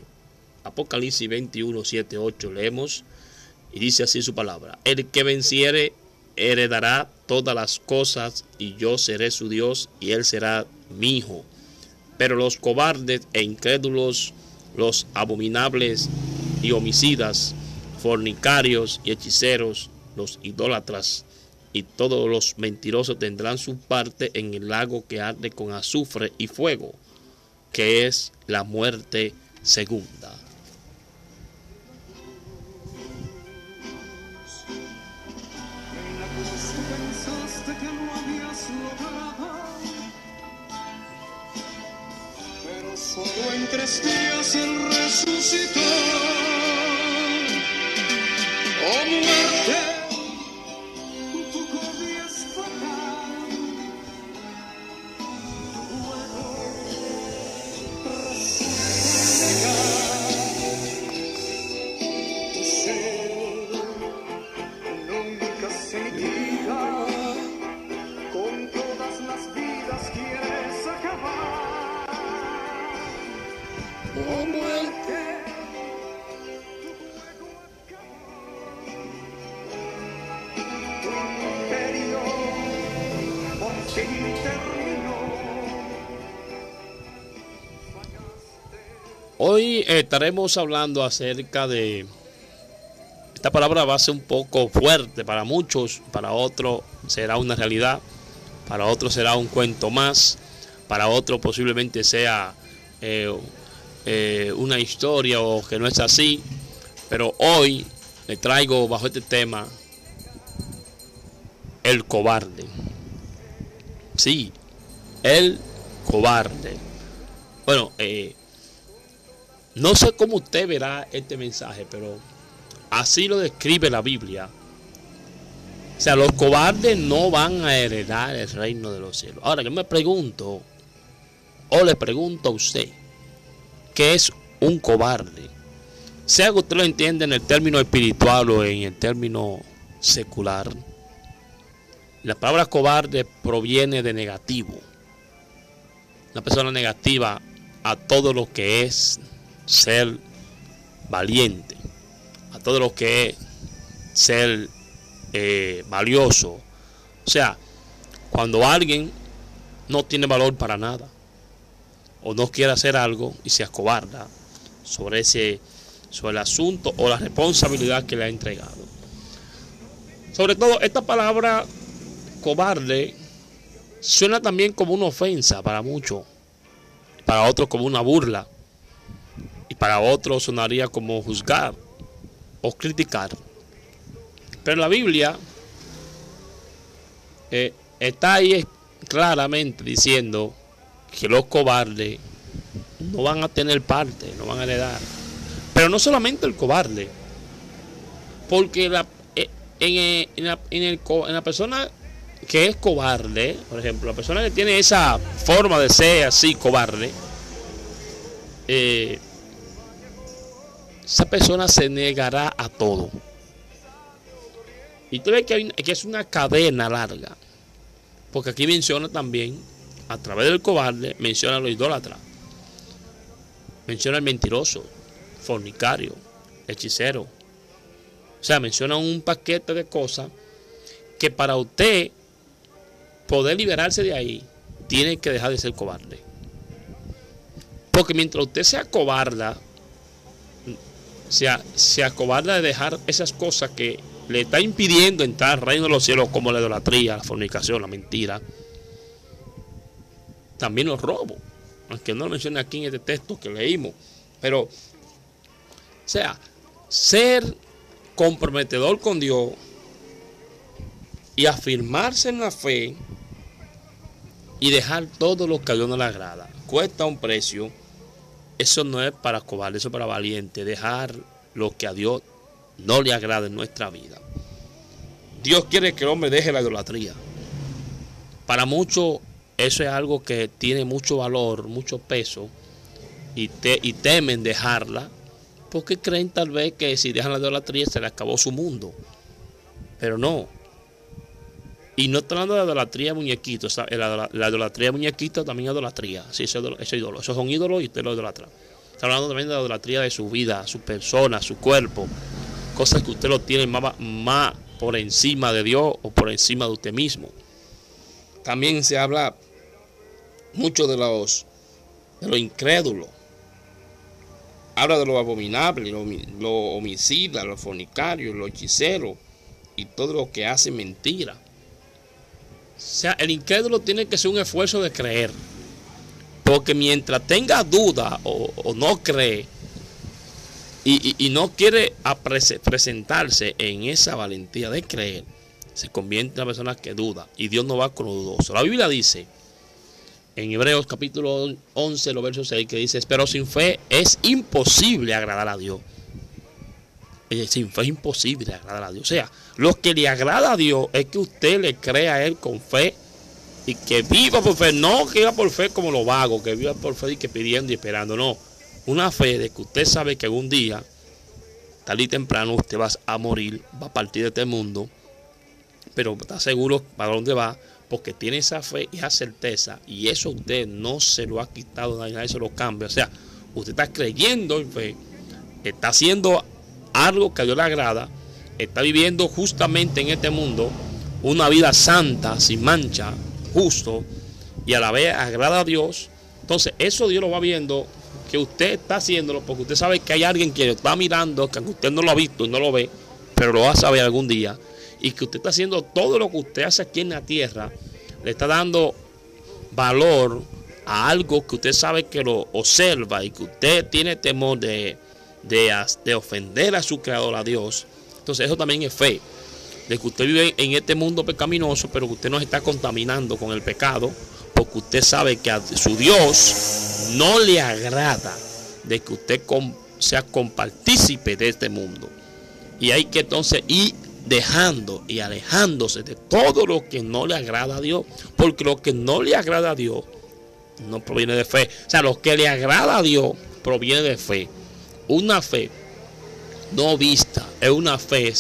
Apocalipsis 21, 7, 8, leemos y dice así su palabra. El que venciere heredará todas las cosas y yo seré su Dios y él será mi hijo. Pero los cobardes e incrédulos, los abominables y homicidas, fornicarios y hechiceros, los idólatras, y todos los mentirosos tendrán su parte en el lago que arde con azufre y fuego, que es la muerte segunda. Estaremos hablando acerca de... Esta palabra va a ser un poco fuerte para muchos, para otros será una realidad, para otros será un cuento más, para otros posiblemente sea eh, eh, una historia o que no es así, pero hoy le traigo bajo este tema el cobarde. Sí, el cobarde. Bueno, eh, no sé cómo usted verá este mensaje, pero así lo describe la Biblia. O sea, los cobardes no van a heredar el reino de los cielos. Ahora, yo me pregunto, o le pregunto a usted, ¿qué es un cobarde? Sea que usted lo entienda en el término espiritual o en el término secular, la palabra cobarde proviene de negativo. Una persona negativa a todo lo que es ser valiente, a todo lo que es ser eh, valioso. O sea, cuando alguien no tiene valor para nada, o no quiere hacer algo y se acobarda sobre ese sobre el asunto o la responsabilidad que le ha entregado. Sobre todo esta palabra cobarde suena también como una ofensa para muchos, para otros como una burla para otros sonaría como juzgar o criticar. Pero la Biblia eh, está ahí claramente diciendo que los cobardes no van a tener parte, no van a heredar. Pero no solamente el cobarde, porque la, eh, en, eh, en la, persona que es cobarde, por ejemplo, la persona que tiene esa forma de ser así cobarde, eh, esa persona se negará a todo. Y tú ves que, hay- que es una cadena larga, porque aquí menciona también, a través del cobarde, menciona a los idólatras, menciona al mentiroso, fornicario, hechicero. O sea, menciona un paquete de cosas que para usted poder liberarse de ahí, tiene que dejar de ser cobarde. Porque mientras usted se acobarda, se, se acobarda de dejar esas cosas que le está impidiendo entrar al reino de los cielos, como la idolatría, la fornicación, la mentira, también los robos, aunque no lo menciona aquí en este texto que leímos, pero, o sea, ser comprometedor con Dios y afirmarse en la fe y dejar todo lo que a Dios no le agrada. Cuesta un precio. Eso no es para cobarde, eso es para valiente. Dejar lo que a Dios no le agrada en nuestra vida. Dios quiere que el hombre deje la idolatría. Para muchos eso es algo que tiene mucho valor, mucho peso y, y temen dejarla porque creen tal vez que si dejan la idolatría se le acabó su mundo. Pero no. Y no estoy hablando de idolatría de muñequitos. o sea, La, la idolatría de muñequitos también es idolatría. Sí, eso es ídolo. Esos son ídolos y usted lo idolatra. Está hablando también de la idolatría de su vida, su persona, su cuerpo. Cosas que usted lo tiene más, más por encima de Dios o por encima de usted mismo. También se habla mucho de los, de los incrédulos. Habla de lo abominable, lo, lo homicida, los fornicarios, los hechiceros y todo lo que hace mentira. O sea, el incrédulo tiene que ser un esfuerzo de creer. Porque mientras tenga duda o, no cree y, no quiere presentarse en esa valentía de creer, se convierte en una persona que duda. Y Dios no va con dudoso. La Biblia dice en Hebreos capítulo 11, los versos 6, que dice, pero sin fe es imposible agradar a Dios. Sin fe es imposible agradar a Dios. O sea, lo que le agrada a Dios es que usted le crea a Él con fe y que viva por fe. No que viva por fe como los vagos, que viva por fe y que pidiendo y esperando. No, una fe de que usted sabe que algún día, tal y temprano, usted va a morir, va a partir de este mundo, pero está seguro para dónde va, porque tiene esa fe y esa certeza, y eso usted no se lo ha quitado, nadie se lo cambia. O sea, usted está creyendo en fe, está haciendo algo que a Dios le agrada, está viviendo justamente en este mundo una vida santa, sin mancha, justo, y a la vez agrada a Dios. Entonces, eso Dios lo va viendo, que usted está haciéndolo, porque usted sabe que hay alguien que lo está mirando, que aunque usted no lo ha visto y no lo ve, pero lo va a saber algún día, y que usted está haciendo todo lo que usted hace aquí en la tierra, le está dando valor a algo que usted sabe que lo observa y que usted tiene temor de, de, ofender a su creador, a Dios. Entonces eso también es fe. De que usted vive en este mundo pecaminoso, pero que usted no se está contaminando con el pecado, porque usted sabe que a su Dios no le agrada de que usted sea compartícipe de este mundo. Y hay que entonces ir dejando y alejándose de todo lo que no le agrada a Dios. Porque lo que no le agrada a Dios no proviene de fe. O sea, lo que le agrada a Dios proviene de fe. Una fe no vista, es una fe,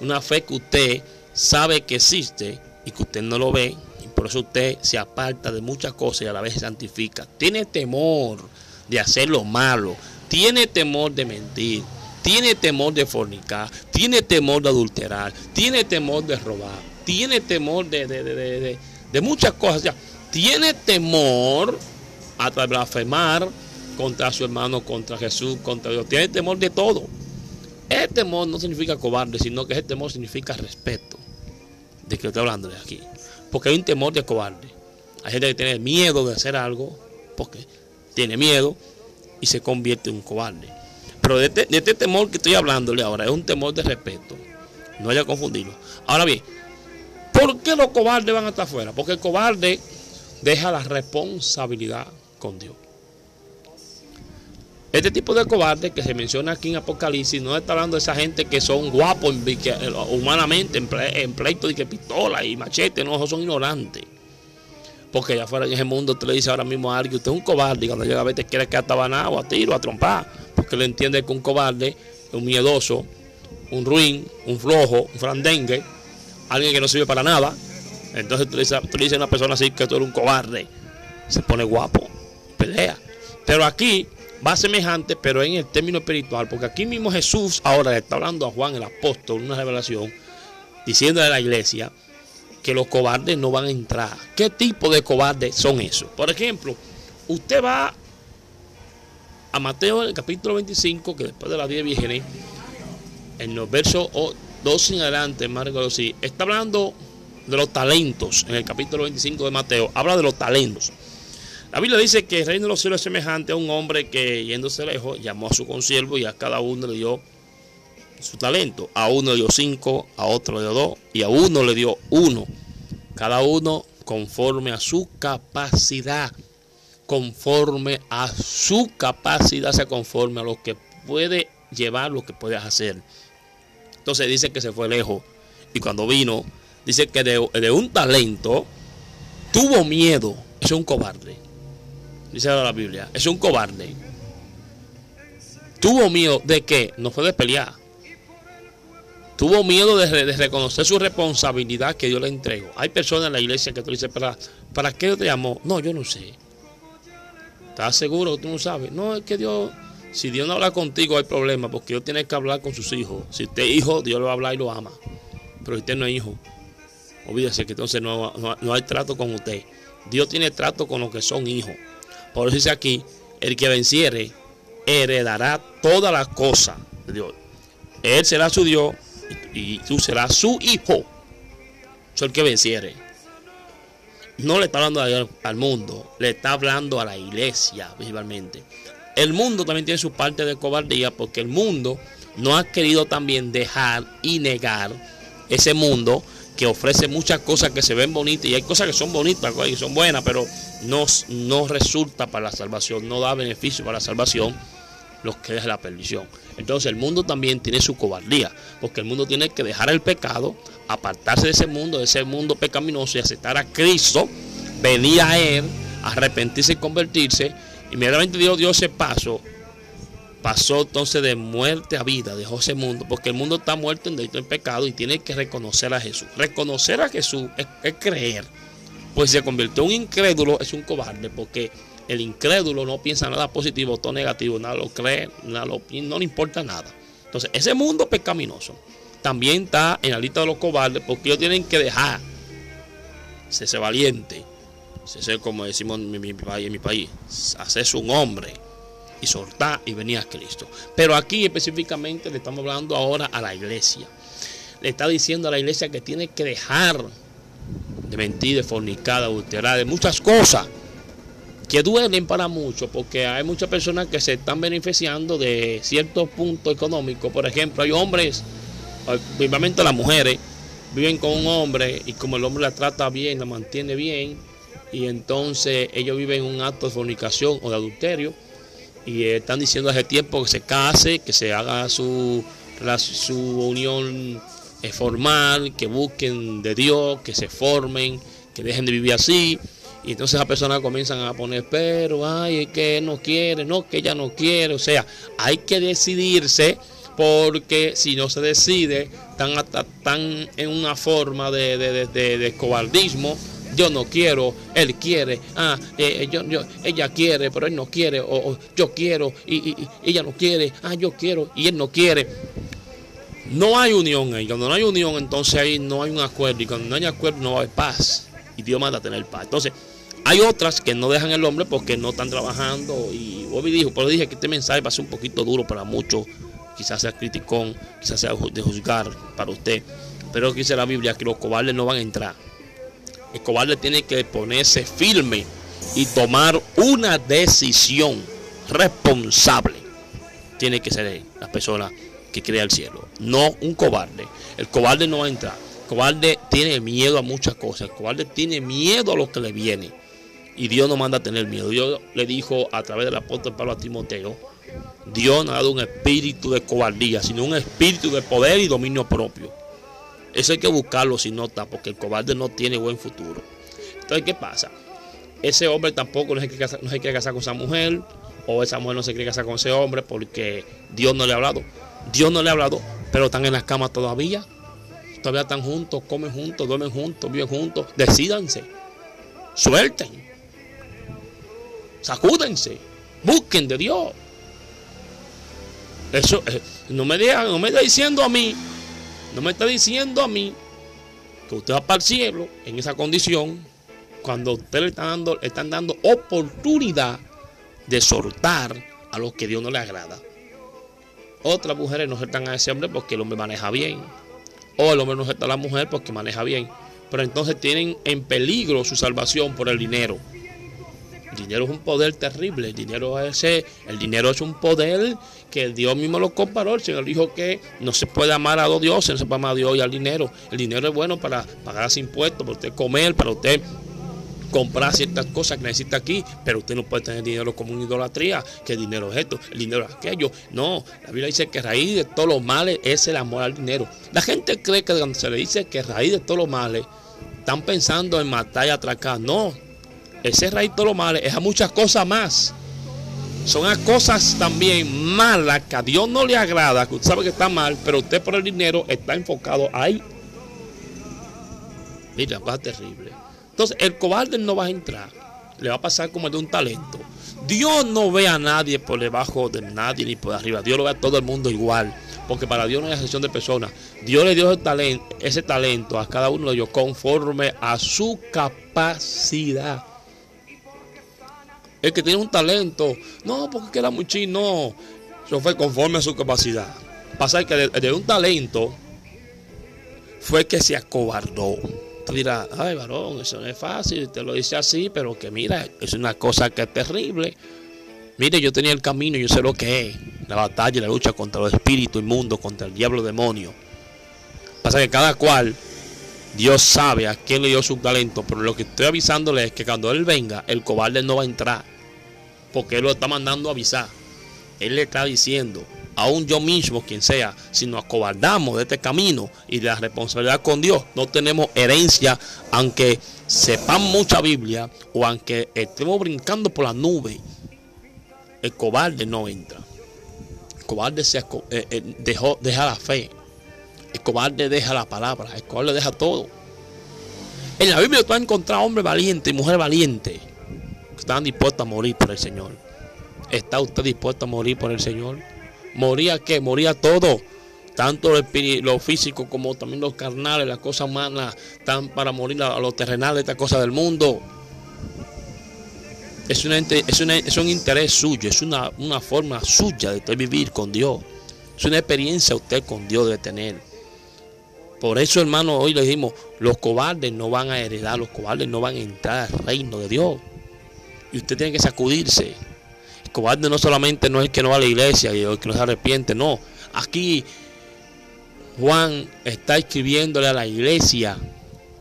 una fe que usted sabe que existe y que usted no lo ve. Y por eso usted se aparta de muchas cosas y a la vez se santifica. Tiene temor de hacer lo malo. Tiene temor de mentir. Tiene temor de fornicar. Tiene temor de adulterar. Tiene temor de robar. Tiene temor de, de, de, de- muchas cosas. Tiene temor hasta blasfemar contra su hermano, contra Jesús, contra Dios. Tiene temor de todo. El temor no significa cobarde, sino que ese temor significa respeto. De que estoy hablando de aquí. Porque hay un temor de cobarde. Hay gente que tiene miedo de hacer algo porque tiene miedo y se convierte en un cobarde. Pero de este, de este temor que estoy hablándole ahora es un temor de respeto. No haya confundirlo. Ahora bien, ¿por qué los cobardes van hasta afuera? Porque el cobarde deja la responsabilidad con Dios. Este tipo de cobarde que se menciona aquí en Apocalipsis no está hablando de esa gente que son guapos eh, humanamente en, ple- en pleito de que pistola y machete, no, son ignorantes. Porque allá afuera en ese mundo usted le dice ahora mismo a alguien, usted es un cobarde, y cuando llega a ver te quiere que atabanado, a tiro, a trompar, porque le entiende que un cobarde un miedoso, un ruin, un flojo, un frandengue, alguien que no sirve para nada. Entonces tú le dices, tú a una persona así que tú eres un cobarde, se pone guapo, pelea. Pero aquí va semejante, pero en el término espiritual, porque aquí mismo Jesús ahora le está hablando a Juan el apóstol, una revelación, diciéndole a la iglesia que los cobardes no van a entrar. ¿Qué tipo de cobardes son esos? Por ejemplo, usted va a Mateo en el capítulo 25, que después de las 10 vírgenes, en los versos 12 en adelante, Marco, sí, está hablando de los talentos, en el capítulo 25 de Mateo, habla de los talentos. La Biblia dice que el reino de los cielos es semejante a un hombre que yéndose lejos llamó a su consiervo y a cada uno le dio su talento. A uno le dio cinco, a otro le dio dos y a uno le dio uno. Cada uno conforme a su capacidad. Conforme a su capacidad, se conforme a lo que puede llevar, lo que puede hacer. Entonces dice que se fue lejos. Y cuando vino, dice que de un talento tuvo miedo. Es un cobarde. Dice la Biblia. Es un cobarde. Tuvo miedo de qué? No fue de pelear. Tuvo miedo de, re- de reconocer su responsabilidad que Dios le entregó. Hay personas en la iglesia que tú dices, ¿para, ¿para qué Dios te llamó? No, yo no sé. ¿Estás seguro que tú no sabes? No, es que Dios, si Dios no habla contigo hay problema, porque Dios tiene que hablar con sus hijos. Si usted es hijo, Dios lo va a hablar y lo ama. Pero si usted no es hijo, olvídese que entonces no, no- no hay trato con usted. Dios tiene trato con los que son hijos. Por eso dice aquí, el que venciere heredará todas las cosas de Dios. Él será su Dios y, tú serás su hijo. Eso es el que venciere. no le está hablando al, al mundo, le está hablando a la iglesia principalmente. El mundo también tiene su parte de cobardía porque el mundo no ha querido también dejar y negar ese mundo que ofrece muchas cosas que se ven bonitas y hay cosas que son bonitas y son buenas, pero no, no resulta para la salvación, no da beneficio para la salvación, lo que es la perdición. Entonces el mundo también tiene su cobardía, porque el mundo tiene que dejar el pecado, apartarse de ese mundo, de ese mundo pecaminoso y aceptar a Cristo, venir a Él, arrepentirse y convertirse. Inmediatamente Dios dio ese paso, pasó entonces de muerte a vida, dejó ese mundo, porque el mundo está muerto en delito en pecado y tiene que reconocer a Jesús. Reconocer a Jesús es, creer. Pues se convirtió en un incrédulo, es un cobarde, porque el incrédulo no piensa nada positivo, todo negativo, nada lo cree, nada lo, no le importa nada. Entonces, ese mundo pecaminoso también está en la lista de los cobardes, porque ellos tienen que dejar, ser valiente, ser como decimos en mi, en mi país, hacerse un hombre y soltar y venir a Cristo. Pero aquí específicamente le estamos hablando ahora a la iglesia. Le está diciendo a la iglesia que tiene que dejar de mentir, de fornicar, de adulterar, de muchas cosas que duelen para muchos, porque hay muchas personas que se están beneficiando de ciertos puntos económicos. Por ejemplo, hay hombres, principalmente las mujeres, viven con un hombre y como el hombre la trata bien, la mantiene bien, y entonces ellos viven un acto de fornicación o de adulterio y están diciendo hace tiempo que se case, que se haga su, su unión eh, formal, que busquen de Dios, que se formen, que dejen de vivir así. Y entonces las personas comienzan a poner, pero, ay, es que no quiere, no, que ella no quiere. O sea, hay que decidirse porque si no se decide, están, están en una forma de, de, de, de cobardismo yo no quiero, él quiere, ah, eh, yo, yo, ella quiere, pero él no quiere, o, yo quiero y, ella no quiere, ah, yo quiero y él no quiere. No hay unión ahí, cuando no hay unión entonces ahí no hay un acuerdo y cuando no hay acuerdo no va a haber paz y Dios manda a tener paz. Entonces, hay otras que no dejan el hombre porque no están trabajando y Bobby dijo, pero dije que este mensaje va a ser un poquito duro para muchos, quizás sea criticón, quizás sea de juzgar para usted, pero dice la Biblia que los cobardes no van a entrar el cobarde tiene que ponerse firme y tomar una decisión responsable. Tiene que ser la persona que crea el cielo, no un cobarde. El cobarde no va a entrar. El cobarde tiene miedo a muchas cosas. El cobarde tiene miedo a lo que le viene. Y Dios no manda a tener miedo. Dios le dijo a través del apóstol Pablo a Timoteo, Dios no ha dado un espíritu de cobardía, sino un espíritu de poder y dominio propio. Eso hay que buscarlo si no está, porque el cobarde no tiene buen futuro. Entonces, ¿qué pasa? Ese hombre tampoco no se quiere casar, no casar con esa mujer, o esa mujer no se quiere casar con ese hombre porque Dios no le ha hablado. Dios no le ha hablado, pero están en las camas todavía. Todavía están juntos, comen juntos, duermen juntos, viven juntos. Decídanse, suelten, sacúdense, busquen de Dios. Eso eh, no me digan, no me está diciendo a mí no me está diciendo a mí que usted va para el cielo en esa condición cuando usted le está dando, están dando oportunidad de soltar a los que Dios no le agrada. Otras mujeres no sueltan a ese hombre porque el hombre maneja bien. O el hombre no suelta a la mujer porque maneja bien. Pero entonces tienen en peligro su salvación por el dinero. El dinero es un poder terrible. El dinero es, el dinero es un poder que Dios mismo lo comparó. El Señor dijo que no se puede amar a dos dioses, no se puede amar a Dios y al dinero. El dinero es bueno para pagar sus impuestos, para usted comer, para usted comprar ciertas cosas que necesita aquí, pero usted no puede tener dinero como una idolatría, que el dinero es esto, el dinero es aquello. No, la Biblia dice que raíz de todos los males es el amor al dinero. La gente cree que cuando se le dice que raíz de todos los males, están pensando en matar y atracar. No, ese raíz de todos los males es a muchas cosas más. Son a cosas también malas que a Dios no le agrada, que usted sabe que está mal, pero usted por el dinero está enfocado ahí. Mira, va terrible. Entonces, el cobarde no va a entrar. Le va a pasar como el de un talento. Dios no ve a nadie por debajo de nadie ni por arriba. Dios lo ve a todo el mundo igual. Porque para Dios no hay excepción de personas. Dios le dio ese talento, ese talento a cada uno de ellos conforme a su capacidad. El que tiene un talento, no, porque era muy chino, no. Eso fue conforme a su capacidad. Pasa que de, de un talento fue que se acobardó. Tú dirás, ay, varón, eso no es fácil, te lo dice así, pero que mira, es una cosa que es terrible. Mire, yo tenía el camino, yo sé lo que es. La batalla, la lucha contra los espíritus inmundos, contra el diablo demonio. Pasa que cada cual, Dios sabe a quién le dio su talento, pero lo que estoy avisándole es que cuando Él venga, el cobarde no va a entrar. Porque Él lo está mandando a avisar. Él le está diciendo, aún yo mismo, quien sea, si nos acobardamos de este camino y de la responsabilidad con Dios, no tenemos herencia, aunque sepan mucha Biblia o aunque estemos brincando por la nube, el cobarde no entra. El cobarde se, eh, eh, deja la fe. El cobarde deja la palabra. El cobarde deja todo. En la Biblia tú vas a encontrar hombres valientes y mujeres valientes que están dispuestos a morir por el Señor. ¿Está usted dispuesto a morir por el Señor? ¿Moría qué? Moría todo. Tanto lo, físico como también los carnales, las cosas humanas, están para morir a, a los terrenales, estas cosas del mundo. Es, una, es, es un interés suyo, es una, una forma suya de usted vivir con Dios. Es una experiencia usted con Dios de tener. Por eso, hermano, hoy le dijimos, los cobardes no van a heredar, los cobardes no van a entrar al reino de Dios. Y usted tiene que sacudirse. El cobarde no solamente no es que no va a la iglesia y que no se arrepiente, no. Aquí Juan está escribiéndole a la iglesia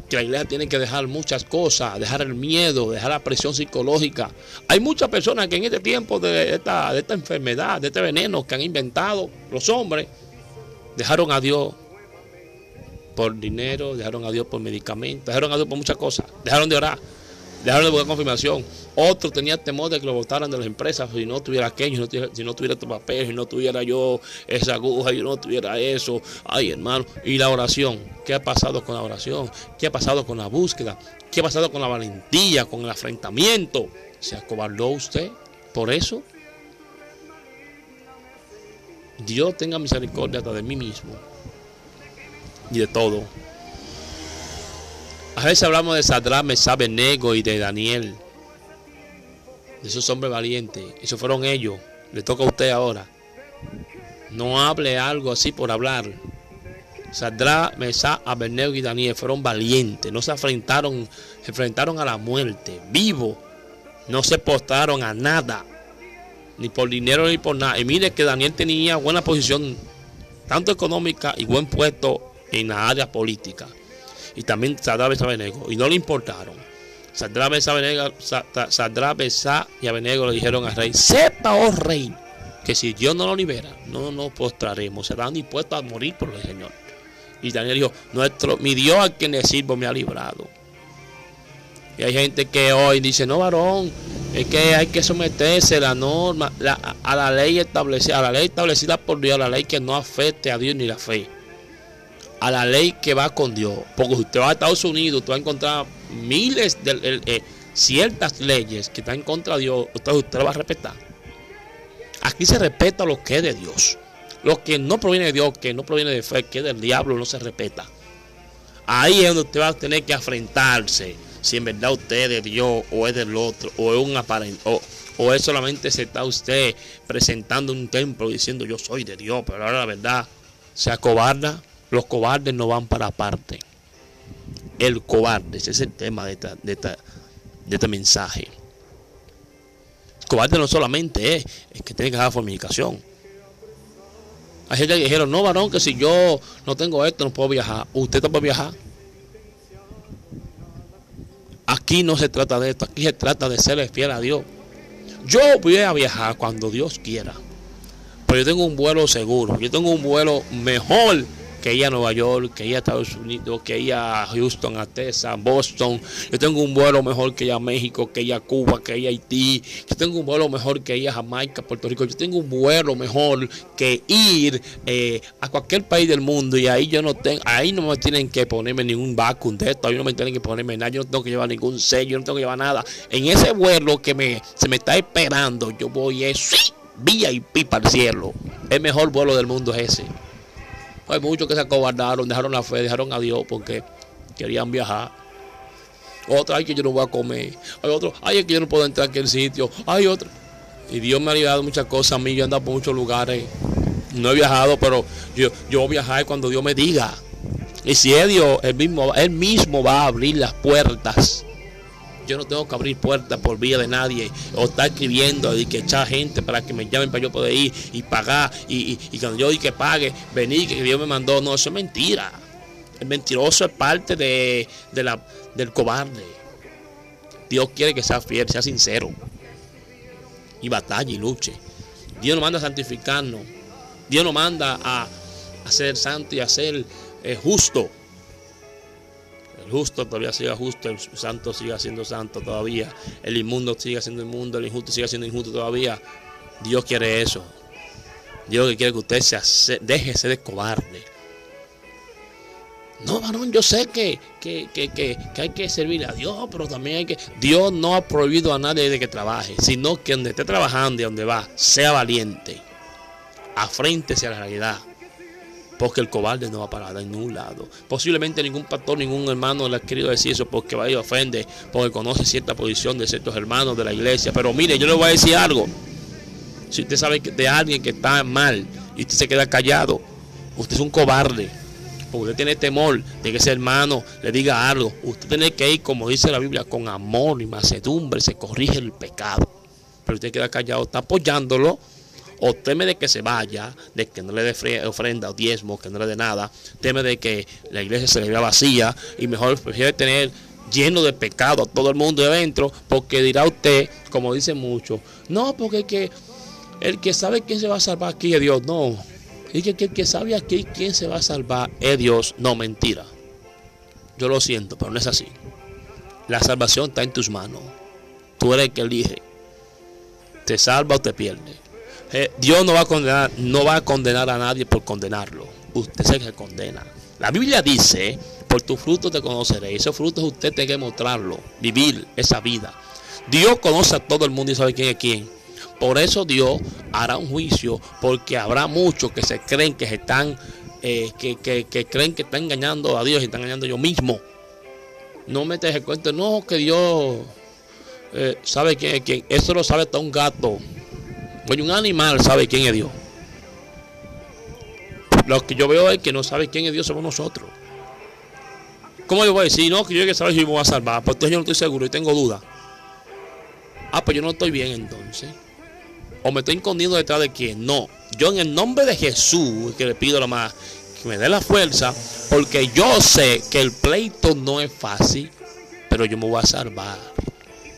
que la iglesia tiene que dejar muchas cosas, dejar el miedo, dejar la presión psicológica. Hay muchas personas que en este tiempo de esta, de esta enfermedad, de este veneno que han inventado los hombres, dejaron a Dios por dinero, dejaron a Dios por medicamentos, dejaron a Dios por muchas cosas, dejaron de orar, dejaron de buscar confirmación. Otros tenían temor de que lo votaran de las empresas si no tuviera aquello, si no tuviera, si no este papel, si no tuviera yo esa aguja, si no tuviera eso. Ay, hermano. Y la oración, ¿qué ha pasado con la oración? ¿Qué ha pasado con la búsqueda? ¿Qué ha pasado con la valentía, con el afrentamiento? ¿Se acobardó usted por eso? Dios tenga misericordia hasta de mí mismo y de todo. A veces hablamos de Sadrán, Mesá, Nego y de Daniel. De esos hombres valientes. Esos fueron ellos. Le toca a usted ahora. No hable algo así por hablar. Sadrá, Mesá, Abednego y Daniel fueron valientes. No se enfrentaron, se enfrentaron a la muerte. Vivo. No se postraron a nada. Ni por dinero ni por nada. Y mire que Daniel tenía buena posición, tanto económica y buen puesto en la área política. Y también Sadrá, Mesá, Abednego. Y no le importaron. Sadrá, Mesá, Abednego- Sa- Ta- Sadrá, Mesá y Abednego le dijeron al rey, sepa, oh rey, que si Dios no lo libera, no nos postraremos, serán dispuestos a morir por el Señor. Y Daniel dijo, nuestro, mi Dios a quien le sirvo me ha librado. Y hay gente que hoy dice, no varón, es que hay que someterse a la norma, la- a la ley establecida, a la ley establecida por Dios, a la ley que no afecte a Dios ni la fe. A la ley que va con Dios. Porque usted va a Estados Unidos, usted va a encontrar miles de eh, ciertas leyes que están en contra de Dios, usted, usted lo va a respetar. Aquí se respeta lo que es de Dios. Lo que no proviene de Dios, que no proviene de fe, que es del diablo, no se respeta. Ahí es donde usted va a tener que afrentarse si en verdad usted es de Dios o es del otro, o es un aparente, o, o es solamente se está usted presentando un templo diciendo yo soy de Dios, pero ahora la verdad se acobarda. Los cobardes no van para aparte. El cobarde, ese es el tema de, de, de este mensaje. Cobarde no solamente es el que tiene que dejar fornicación. Hay gente que dijeron, no, varón, que si yo no tengo esto, no puedo viajar. Usted no puede viajar. Aquí no se trata de esto, aquí se trata de ser fiel a Dios. Yo voy a viajar cuando Dios quiera. Pero yo tengo un vuelo seguro, yo tengo un vuelo mejor que ir a Nueva York, que ir a Estados Unidos, que ir a Houston, a Texas, Boston. Yo tengo un vuelo mejor que ir a México, que ir a Cuba, que ir a Haití. Yo tengo un vuelo mejor que ir a Jamaica, Puerto Rico. Yo tengo un vuelo mejor que ir eh, a cualquier país del mundo y ahí yo no tengo, ahí no me tienen que ponerme ningún vacuum de esto, ahí no me tienen que ponerme nada, yo no tengo que llevar ningún sello, yo no tengo que llevar nada. En ese vuelo que me, se me está esperando, yo voy es ¡sí! VIP para el cielo. El mejor vuelo del mundo es ese. Hay muchos que se acobardaron, dejaron la fe, dejaron a Dios porque querían viajar. Otro, ay, que yo no voy a comer. Hay otro, ay, es que yo no puedo entrar a aquel sitio. Hay otro. Y Dios me ha ayudado muchas cosas a mí. Yo he andado por muchos lugares. No he viajado, pero yo, yo voy a viajar cuando Dios me diga. Y si es Dios, él mismo, él mismo va a abrir las puertas. Yo no tengo que abrir puertas por vía de nadie o estar escribiendo y que echar gente para que me llamen para yo poder ir y pagar. Y, y- y cuando yo diga que pague, venir, que Dios me mandó. No, eso es mentira. El mentiroso es parte de, de la, del cobarde. Dios quiere que sea fiel, sea sincero. Y batalla y luche. Dios nos manda a santificarnos. Dios nos manda a, a ser santo y a ser eh, justo. Justo todavía siga justo, el santo siga siendo santo todavía, el inmundo siga siendo inmundo, el injusto siga siendo injusto todavía. Dios quiere eso. Dios quiere que usted se hace- deje de cobarde. No, varón, yo sé que, que, que, que, que hay que servir a Dios, pero también hay que... Dios no ha prohibido a nadie de que trabaje, sino que donde esté trabajando y donde va, sea valiente. Afréntese a la realidad. Porque el cobarde no va para ningún lado. Posiblemente ningún pastor, ningún hermano le ha querido decir eso porque va y ofende, porque conoce cierta posición de ciertos hermanos de la iglesia. Pero mire, yo le voy a decir algo. Si usted sabe de alguien que está mal y usted se queda callado, usted es un cobarde. Porque usted tiene temor de que ese hermano le diga algo. Usted tiene que ir, como dice la Biblia, con amor y macedumbre, se corrige el pecado. Pero usted queda callado, está apoyándolo o teme de que se vaya, de que no le dé fre- ofrenda o diezmo, que no le dé nada, teme de que la iglesia se le vea vacía y mejor prefiere tener lleno de pecado a todo el mundo de adentro, porque dirá usted, como dicen muchos, no, porque el que, el que sabe quién se va a salvar aquí es Dios, no, que el que sabe aquí quién se va a salvar es Dios, no, mentira. Yo lo siento, pero no es así. La salvación está en tus manos. Tú eres el que elige. Te salva o te pierde. Eh, Dios no va a condenar, no va a condenar a nadie por condenarlo. Usted es el que condena. La Biblia dice, por tus frutos te conoceré. Esos frutos usted tiene que mostrarlo, vivir esa vida. Dios conoce a todo el mundo y sabe quién es quién. Por eso Dios hará un juicio, porque habrá muchos que se creen que se están, eh, que, que- que creen que están engañando a Dios y están engañando a ellos mismos. No metes el cuento, no, que Dios eh, sabe quién es quién. Eso lo sabe hasta un gato. Oye, un animal sabe quién es Dios. Lo que yo veo es que no sabe quién es Dios somos nosotros. ¿Cómo yo voy a decir? No, que yo que saber si me voy a salvar. Pues entonces yo no estoy seguro y tengo dudas. Ah, pues yo no estoy bien entonces. O me estoy escondiendo detrás de quién. No. Yo en el nombre de Jesús, que le pido la más, que me dé la fuerza, porque yo sé que el pleito no es fácil, pero yo me voy a salvar.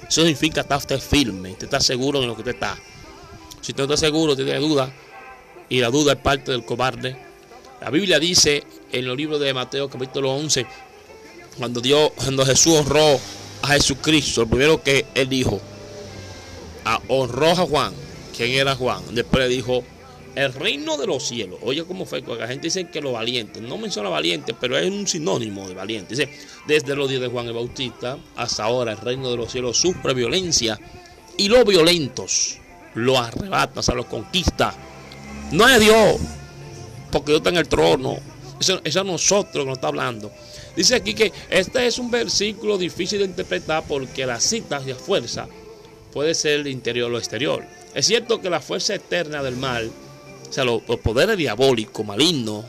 Eso significa estar firme, usted está seguro de lo que usted está. Si no está seguro, usted tiene duda, y la duda es parte del cobarde. La Biblia dice en el libro de Mateo capítulo 11, cuando Dios, cuando Jesús honró a Jesucristo, lo primero que él dijo, a- honró a Juan, ¿quién era Juan? Después le dijo, el reino de los cielos. Oye, ¿cómo fue? Porque la gente dice que los valientes, no menciona valiente, pero es un sinónimo de valiente. Dice, desde los días de Juan el Bautista hasta ahora el reino de los cielos sufre violencia y los violentos lo arrebatan, o sea, lo conquista. No es Dios, porque Dios está en el trono. Eso, eso es nosotros que nos está hablando. Dice aquí que este es un versículo difícil de interpretar porque las citas de fuerza puede ser el interior o exterior. Es cierto que la fuerza eterna del mal, o sea, los, los poderes diabólicos, malignos,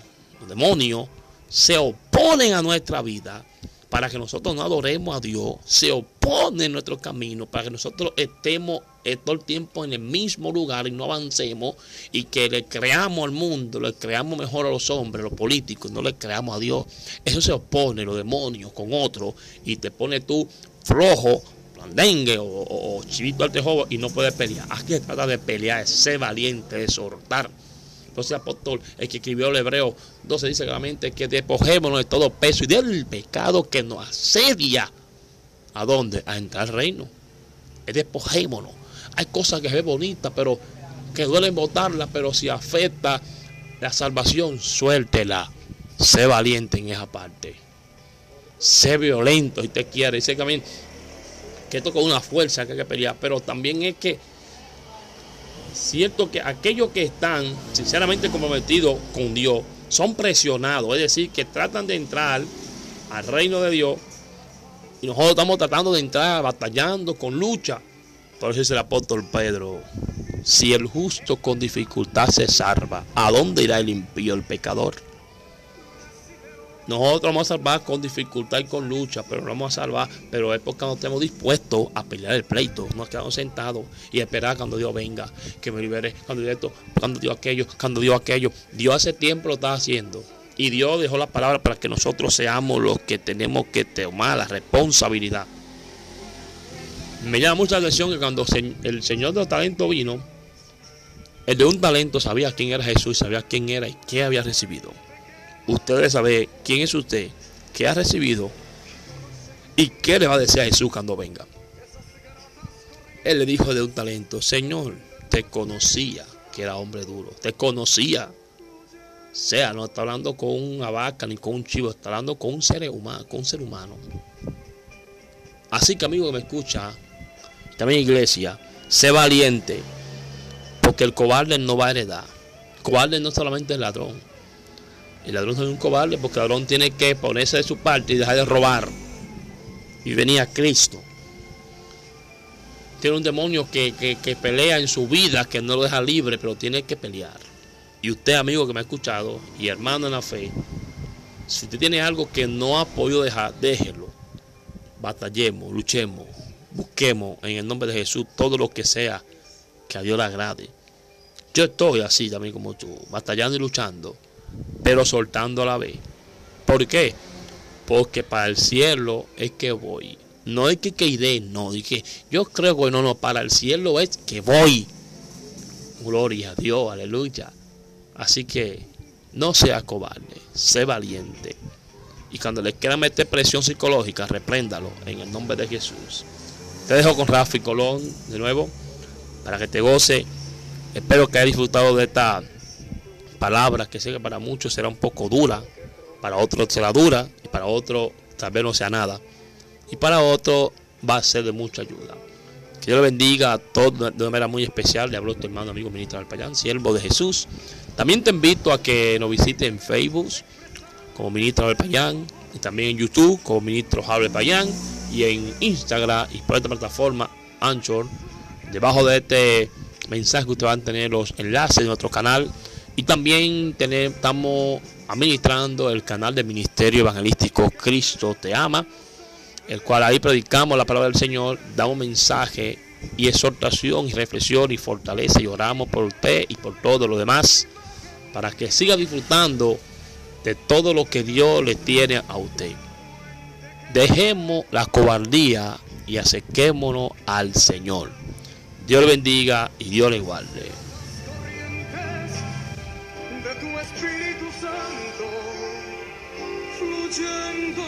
demonios, se oponen a nuestra vida para que nosotros no adoremos a Dios, se oponen a nuestro camino para que nosotros estemos eh, todo el tiempo en el mismo lugar y no avancemos y que le creamos al mundo, le creamos mejor a los hombres, a los políticos, no le creamos a Dios. Eso se opone los demonios con otros y te pone tú flojo, blandengue o, o- o chivito al tejobo y no puedes pelear. Aquí se trata de pelear, ser valiente, de exhortar. Entonces el apóstol, el que escribió el Hebreo 12, dice claramente que despojémonos de todo peso y del pecado que nos asedia. ¿A dónde? A entrar al reino. Es despojémonos. Hay cosas que se ven bonitas, pero que duelen botarlas, pero si afecta la salvación, suéltela. Sé valiente en esa parte. Sé violento si te quiere. Dice también que esto con una fuerza que hay que pelear, pero también es que cierto que aquellos que están sinceramente comprometidos con Dios son presionados, es decir, que tratan de entrar al reino de Dios y nosotros estamos tratando de entrar batallando con lucha. Por eso dice el apóstol Pedro, si el justo con dificultad se salva, ¿a dónde irá el impío, el pecador? Nosotros vamos a salvar con dificultad y con lucha, pero no vamos a salvar, pero es porque no estemos dispuestos a pelear el pleito. Nos quedamos sentados y esperar cuando Dios venga, que me libere, cuando Dios esto, cuando Dios aquello, cuando Dios aquello. Dios hace tiempo lo está haciendo. Y Dios dejó la palabra para que nosotros seamos los que tenemos que tomar la responsabilidad. Me llama mucha atención que cuando el Señor de los talentos vino, el de un talento sabía quién era Jesús, sabía quién era y qué había recibido. Usted debe saber quién es usted, qué ha recibido y qué le va a decir a Jesús cuando venga. Él le dijo de un talento, Señor, te conocía que era hombre duro, te conocía. O sea, no está hablando con una vaca ni con un chivo, está hablando con un ser humano, con ser humano. Así que amigo que me escucha, también iglesia, sé valiente, porque el cobarde no va a heredar. El cobarde no solamente es ladrón, el ladrón es un cobarde porque el ladrón tiene que ponerse de su parte y dejar de robar. Y venía a Cristo. Tiene un demonio que, pelea en su vida, que no lo deja libre, pero tiene que pelear. Y usted, amigo que me ha escuchado, y hermano en la fe, si usted tiene algo que no ha podido dejar, déjelo. Batallemos, luchemos, busquemos en el nombre de Jesús todo lo que sea que a Dios le agrade. Yo estoy así también como tú, batallando y luchando pero soltando a la vez. ¿Por qué? Porque para el cielo es que voy. No es que, que no. Dije, yo creo que no, no, para el cielo es que voy. Gloria a Dios, aleluya. Así que no sea cobarde, sé valiente. Y cuando le quiera meter presión psicológica, repréndalo en el nombre de Jesús. Te dejo con Rafi Colón de nuevo para que te goce. Espero que hayas disfrutado de esta palabras que sé que para muchos será un poco dura, para otros será dura y para otros tal vez no sea nada. Y para otros va a ser de mucha ayuda. Que Dios le bendiga a todos de manera muy especial. Le hablo tu hermano, amigo ministro Alpayán, siervo de Jesús. También te invito a que nos visite en Facebook como ministro Alpayán y también en YouTube como ministro Javier Payán y en Instagram y por esta plataforma Anchor. Debajo de este mensaje ustedes van a tener los enlaces de nuestro canal y también estamos administrando el canal de Ministerio Evangelístico Cristo Te Ama, el cual ahí predicamos la palabra del Señor, damos mensaje y exhortación y reflexión y fortaleza y oramos por usted y por todo lo demás para que siga disfrutando de todo lo que Dios le tiene a usted. Dejemos la cobardía y acerquémonos al Señor. Dios le bendiga y Dios le guarde. Espíritu Santo fluyendo.